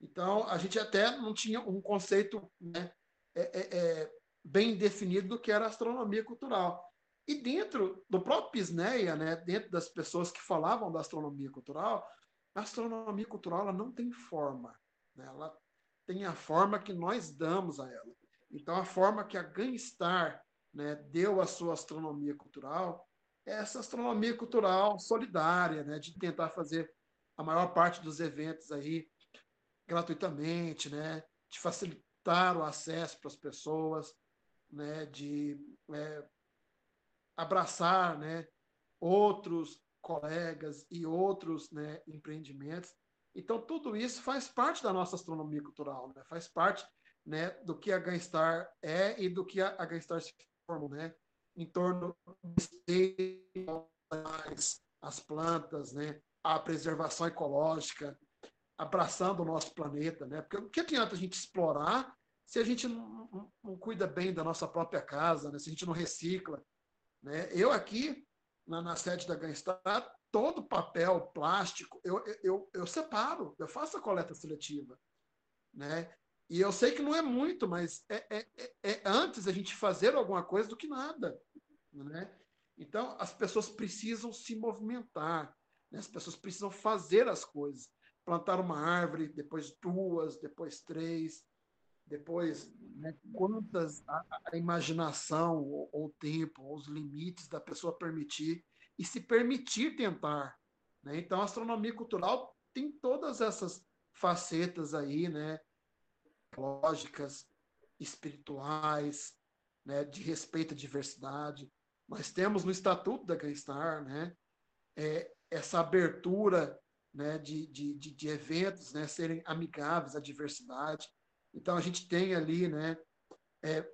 Então, a gente até não tinha um conceito né, é, é, é, bem definido do que era astronomia cultural. E dentro do próprio Pisneia, né, dentro das pessoas que falavam da astronomia cultural, a astronomia cultural ela não tem forma. Né? Ela tem a forma que nós damos a ela. Então, a forma que a Gunstar né, deu a sua astronomia cultural, essa astronomia cultural solidária, né, de tentar fazer a maior parte dos eventos aí gratuitamente, né, de facilitar o acesso para as pessoas, né, de é, abraçar, né, outros colegas e outros né, empreendimentos. Então, tudo isso faz parte da nossa astronomia cultural, né? faz parte né, do que a Gunstar é e do que a, a Gunstar se formam, né? Em torno das as plantas, né? A preservação ecológica, abraçando o nosso planeta, né? Porque o que adianta a gente explorar se a gente não, não, não cuida bem da nossa própria casa, né? se a gente não recicla? Né? Eu aqui, na, na sede da Ganstar, todo papel plástico, eu, eu, eu separo, eu faço a coleta seletiva. Né? E eu sei que não é muito, mas é, é, é, é antes a gente fazer alguma coisa do que nada. Né? Então, as pessoas precisam se movimentar, né? as pessoas precisam fazer as coisas. Plantar uma árvore, depois duas, depois três, depois né, quantas a, a imaginação, ou, ou o tempo, ou os limites da pessoa permitir e se permitir tentar. Né? Então, a astronomia cultural tem todas essas facetas aí, né? Lógicas, espirituais, né? de respeito à diversidade. Nós temos no Estatuto da Gaystar né? É, essa abertura né? de, de, de, eventos né? serem amigáveis à diversidade. Então, a gente tem ali né? É,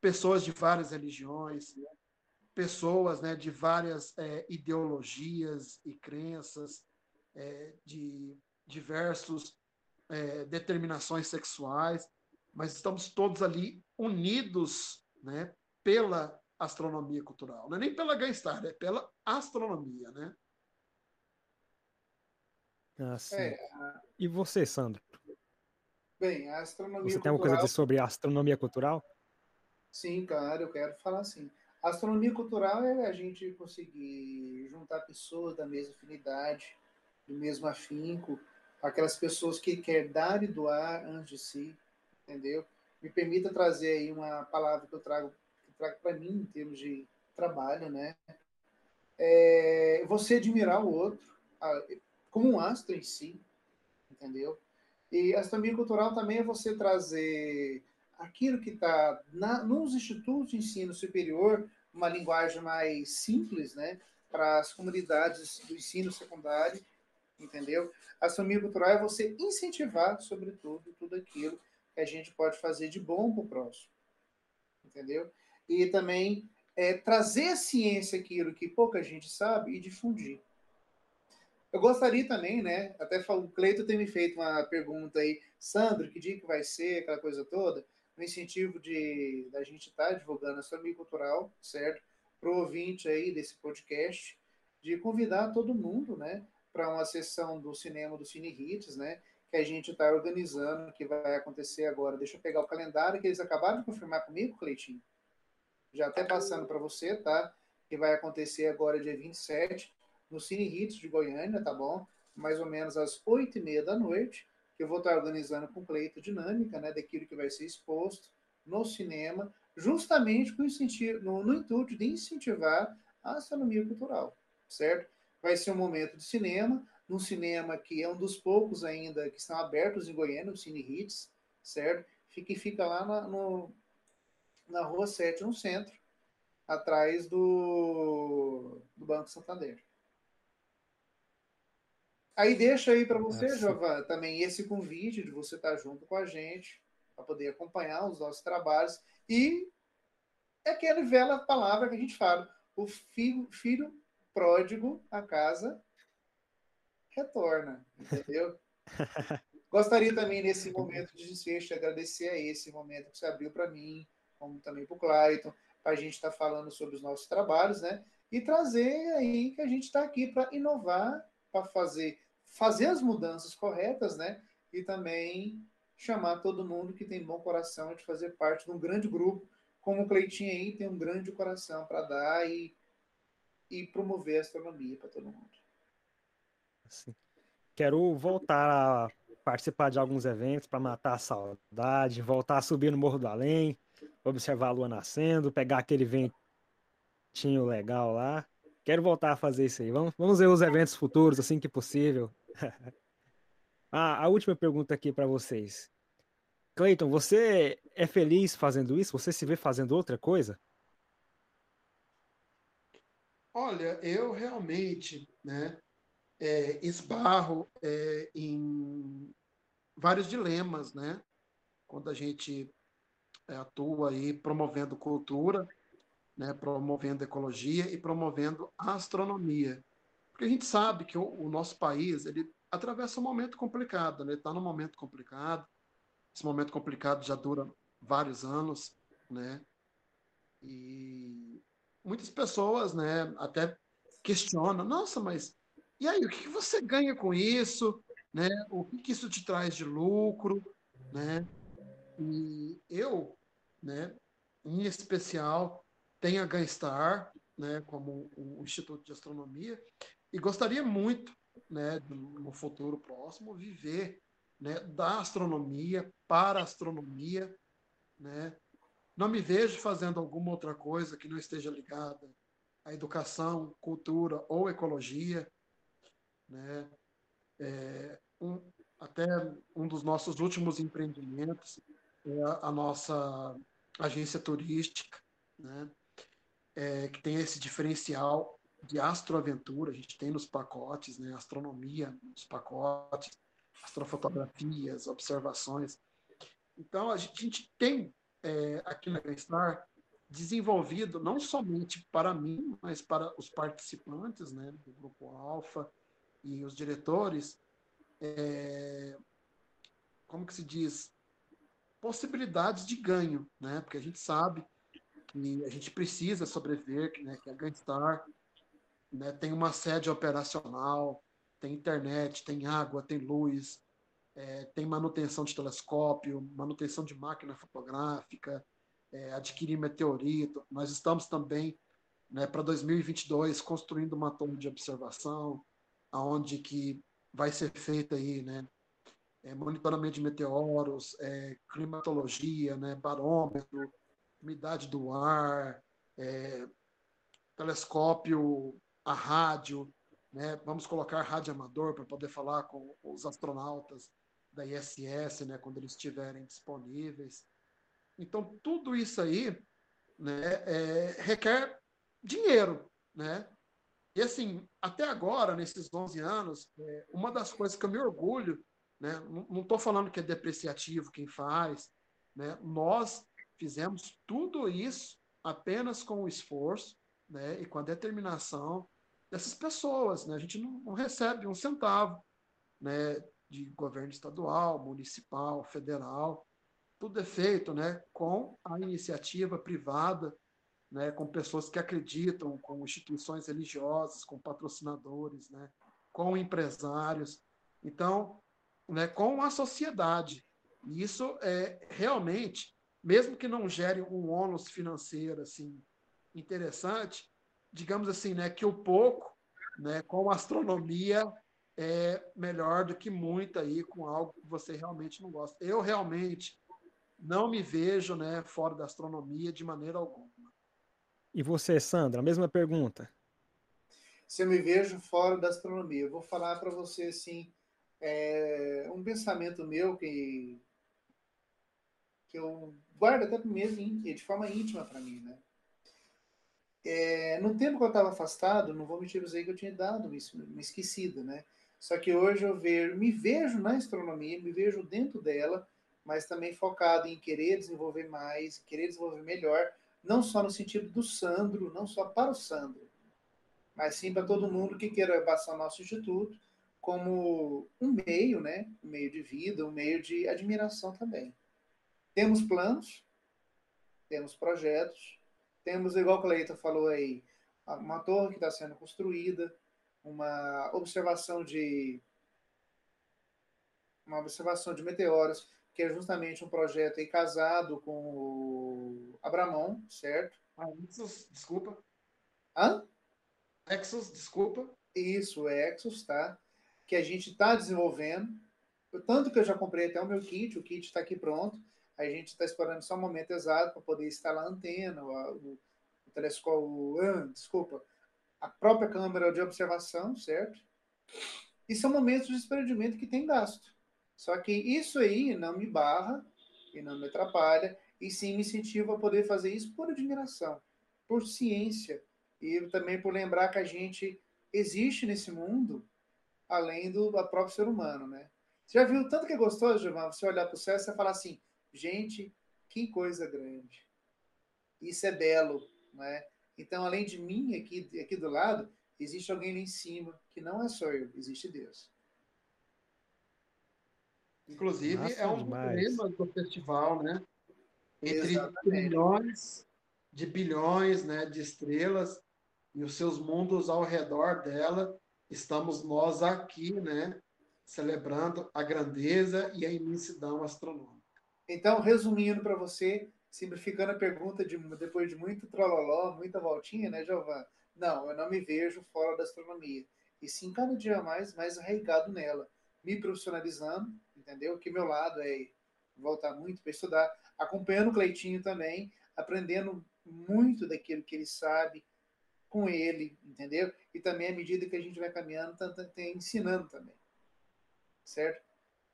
pessoas de várias religiões, pessoas né, de várias é, ideologias e crenças, é, de diversos é, determinações sexuais, mas estamos todos ali unidos né, pela astronomia cultural. Não é nem pela Gaistar, é pela astronomia. Né? Ah, é, e você, Sandro? Bem, a astronomia Você tem alguma coisa a dizer sobre a astronomia cultural? Sim, claro, eu quero falar assim. A astronomia cultural é a gente conseguir juntar pessoas da mesma afinidade, do mesmo afinco, aquelas pessoas que querem dar e doar antes de si, entendeu? Me permita trazer aí uma palavra que eu trago, que trago para mim em termos de trabalho, né? É você admirar o outro como um astro em si, entendeu? E astronomia cultural também é você trazer aquilo que está nos institutos de ensino superior, uma linguagem mais simples, né, para as comunidades do ensino secundário, entendeu? A astronomia cultural é você incentivar, sobretudo, tudo aquilo que a gente pode fazer de bom para o próximo, entendeu? E também é, trazer a ciência, aquilo que pouca gente sabe, e difundir. Eu gostaria também, né? Até o Cleito tem me feito uma pergunta aí, Sandro, que dia que vai ser, aquela coisa toda no incentivo de da gente estar tá divulgando a astronomia cultural, certo? Para o ouvinte aí desse podcast, de convidar todo mundo, né, para uma sessão do cinema do Cine Hits, né, que a gente está organizando, que vai acontecer agora. Deixa eu pegar o calendário que eles acabaram de confirmar comigo, Cleitinho. Já até passando para você, tá? Que vai acontecer agora dia 27, no Cine Hits de Goiânia, tá bom? Mais ou menos às oito e meia da noite que eu vou estar organizando com Cleito Dinâmica, né, daquilo que vai ser exposto no cinema, justamente com no, no intuito de incentivar a astronomia cultural, certo? Vai ser um momento de cinema, num cinema que é um dos poucos ainda que estão abertos em Goiânia, o Cine Hits, certo? Fica, fica lá na, no, na Rua 7, no centro, atrás do, do Banco Santander. Aí deixa aí para você, ah, Jovan, também esse convite de você estar junto com a gente, para poder acompanhar os nossos trabalhos. E é aquela velha palavra que a gente fala: o filho, filho pródigo a casa retorna, entendeu? *laughs* Gostaria também, nesse momento de desfecho, agradecer a esse momento que você abriu para mim, como também para o Clayton, para a gente estar tá falando sobre os nossos trabalhos, né? E trazer aí que a gente está aqui para inovar para fazer, fazer as mudanças corretas, né? E também chamar todo mundo que tem bom coração de fazer parte de um grande grupo, como o Cleitinho aí tem um grande coração para dar e, e promover a astronomia para todo mundo. Sim. Quero voltar a participar de alguns eventos para matar a saudade, voltar a subir no Morro do Além, observar a lua nascendo, pegar aquele ventinho legal lá. Quero voltar a fazer isso aí. Vamos, vamos ver os eventos futuros assim que possível. *laughs* ah, a última pergunta aqui para vocês. Cleiton, você é feliz fazendo isso? Você se vê fazendo outra coisa? Olha, eu realmente, né, é, esbarro é, em vários dilemas, né? Quando a gente é, atua aí promovendo cultura, né, promovendo ecologia e promovendo astronomia. Porque a gente sabe que o, o nosso país ele atravessa um momento complicado, né? Está num momento complicado. Esse momento complicado já dura vários anos, né? E muitas pessoas, né, até questionam, nossa, mas e aí, o que você ganha com isso? Né? O que isso te traz de lucro? Né? E eu, né, em especial, tenho a Ganstar, né, como o Instituto de Astronomia, e gostaria muito, né, no futuro próximo, viver né, da astronomia para a astronomia, né? Não me vejo fazendo alguma outra coisa que não esteja ligada à educação, cultura ou ecologia, né? É, um, até um dos nossos últimos empreendimentos é a, nossa agência turística, né? É, que tem esse diferencial de astroaventura, a gente tem nos pacotes, né? astronomia nos pacotes, astrofotografias, observações. Então, a gente tem é, aqui na Ganstar desenvolvido não somente para mim, mas para os participantes né, do Grupo Alfa, e os diretores, é, como que se diz, possibilidades de ganho, né? Porque a gente sabe que a gente precisa sobreviver, né? que a Gunstar né, tem uma sede operacional, tem internet, tem água, tem luz, é, tem manutenção de telescópio, manutenção de máquina fotográfica, é, adquirir meteorito. Nós estamos também, né, para 2022, construindo uma torre de observação, aonde que vai ser feita aí, né? É, monitoramento de meteoros, é, climatologia, né, barômetro, umidade do ar, é, telescópio, a rádio, né? Vamos colocar rádio amador para poder falar com os astronautas da ISS, né, quando eles estiverem disponíveis. Então tudo isso aí, né, é, requer dinheiro, né? E assim, até agora, nesses 11 anos, é, uma das coisas que eu me orgulho, né, não estou falando que é depreciativo quem faz, né, nós fizemos tudo isso apenas com o esforço né, e com a determinação dessas pessoas. Né? A gente não, não recebe um centavo né, de governo estadual, municipal, federal. Tudo é feito né, com a iniciativa privada né, com pessoas que acreditam, com instituições religiosas, com patrocinadores, né, com empresários, então, né, com a sociedade. E isso é realmente, mesmo que não gere um ônus financeiro assim interessante, digamos assim, né, que o pouco, né, com astronomia é melhor do que muito aí com algo que você realmente não gosta. Eu realmente não me vejo, né, fora da astronomia de maneira alguma. E você, Sandra, a mesma pergunta. Se eu me vejo fora da astronomia, eu vou falar para você assim, é, um pensamento meu que que eu guardo até mesmo de forma íntima para mim, né? É, no tempo que eu estava afastado, não vou mentir dizer que eu tinha dado uma, uma esquecida, né? Só que hoje eu me vejo na astronomia, me vejo dentro dela, mas também focado em querer desenvolver mais, querer desenvolver melhor, não só no sentido do Sandro, não só para o Sandro, mas sim para todo mundo que queira passar o nosso instituto como um meio, né? Um meio de vida, um meio de admiração também. Temos planos, temos projetos, temos, igual o Cleiton falou aí, uma torre que está sendo construída, uma observação de uma observação de meteoros que é justamente um projeto aí casado com o Abramon, certo? Ah, Exos, desculpa. Hã? Exos, desculpa. Isso, Exos, tá? Que a gente está desenvolvendo. Tanto que eu já comprei até o meu kit, o kit está aqui pronto. A gente está esperando só o momento exato para poder instalar a antena, o, o telescópio, ah, desculpa, a própria câmera de observação, certo? E são momentos de desprendimento que tem gasto. Só que isso aí não me barra e não me atrapalha, e sim me incentiva a poder fazer isso por admiração, por ciência, e também por lembrar que a gente existe nesse mundo além do, do próprio ser humano, né? Você já viu tanto que é gostoso, Gilmar, você olhar para o céu e você falar assim, gente, que coisa grande. Isso é belo, né? Então, além de mim aqui, aqui do lado, existe alguém lá em cima, que não é só eu, existe Deus. Inclusive, Nossa, é um demais. dos do festival, né? Entre trilhões de bilhões né, de estrelas e os seus mundos ao redor dela, estamos nós aqui, né? Celebrando a grandeza e a imensidão astronômica. Então, resumindo para você, simplificando a pergunta de, depois de muito trololó, muita voltinha, né, Giovanna? Não, eu não me vejo fora da astronomia. E sim, cada dia mais, mais arraigado nela. Me profissionalizando, entendeu? Que meu lado é voltar muito para estudar. Acompanhando o Cleitinho também, aprendendo muito daquilo que ele sabe com ele, entendeu? E também, à medida que a gente vai caminhando, tá ensinando também. Certo?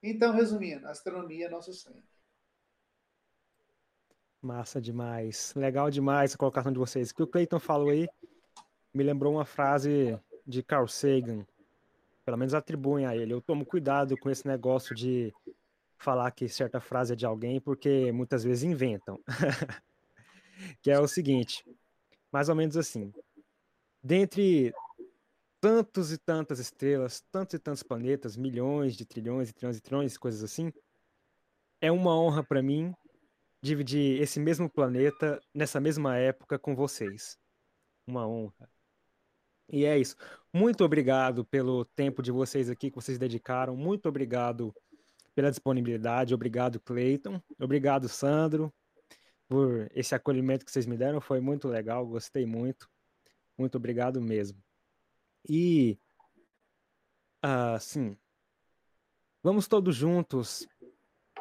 Então, resumindo, astronomia é nosso sangue. Massa demais. Legal demais a colocação de vocês. O que o Clayton falou aí me lembrou uma frase de Carl Sagan. Pelo menos atribuem a ele. Eu tomo cuidado com esse negócio de falar que certa frase é de alguém, porque muitas vezes inventam. *laughs* que é o seguinte, mais ou menos assim. Dentre tantos e tantas estrelas, tantos e tantos planetas, milhões de trilhões e trilhões e trilhões, coisas assim, é uma honra para mim dividir esse mesmo planeta nessa mesma época com vocês. Uma honra. E é isso. Muito obrigado pelo tempo de vocês aqui que vocês dedicaram. Muito obrigado pela disponibilidade. Obrigado, Cleiton. Obrigado, Sandro, por esse acolhimento que vocês me deram. Foi muito legal, gostei muito. Muito obrigado mesmo. E, assim, vamos todos juntos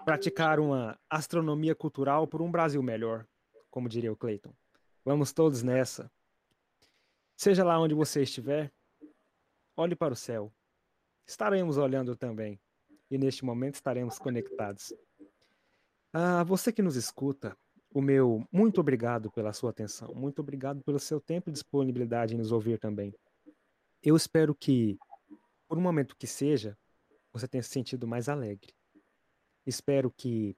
praticar uma astronomia cultural por um Brasil melhor, como diria o Clayton. Vamos todos nessa. Seja lá onde você estiver, olhe para o céu. Estaremos olhando também, e neste momento estaremos conectados. A ah, você que nos escuta, o meu muito obrigado pela sua atenção, muito obrigado pelo seu tempo e disponibilidade em nos ouvir também. Eu espero que, por um momento que seja, você tenha se sentido mais alegre, Espero que,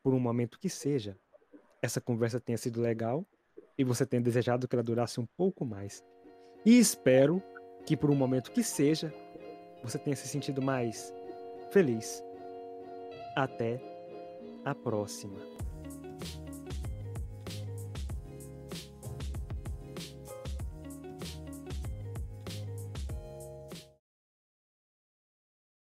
por um momento que seja, essa conversa tenha sido legal e você tenha desejado que ela durasse um pouco mais. E espero que, por um momento que seja, você tenha se sentido mais feliz. Até a próxima.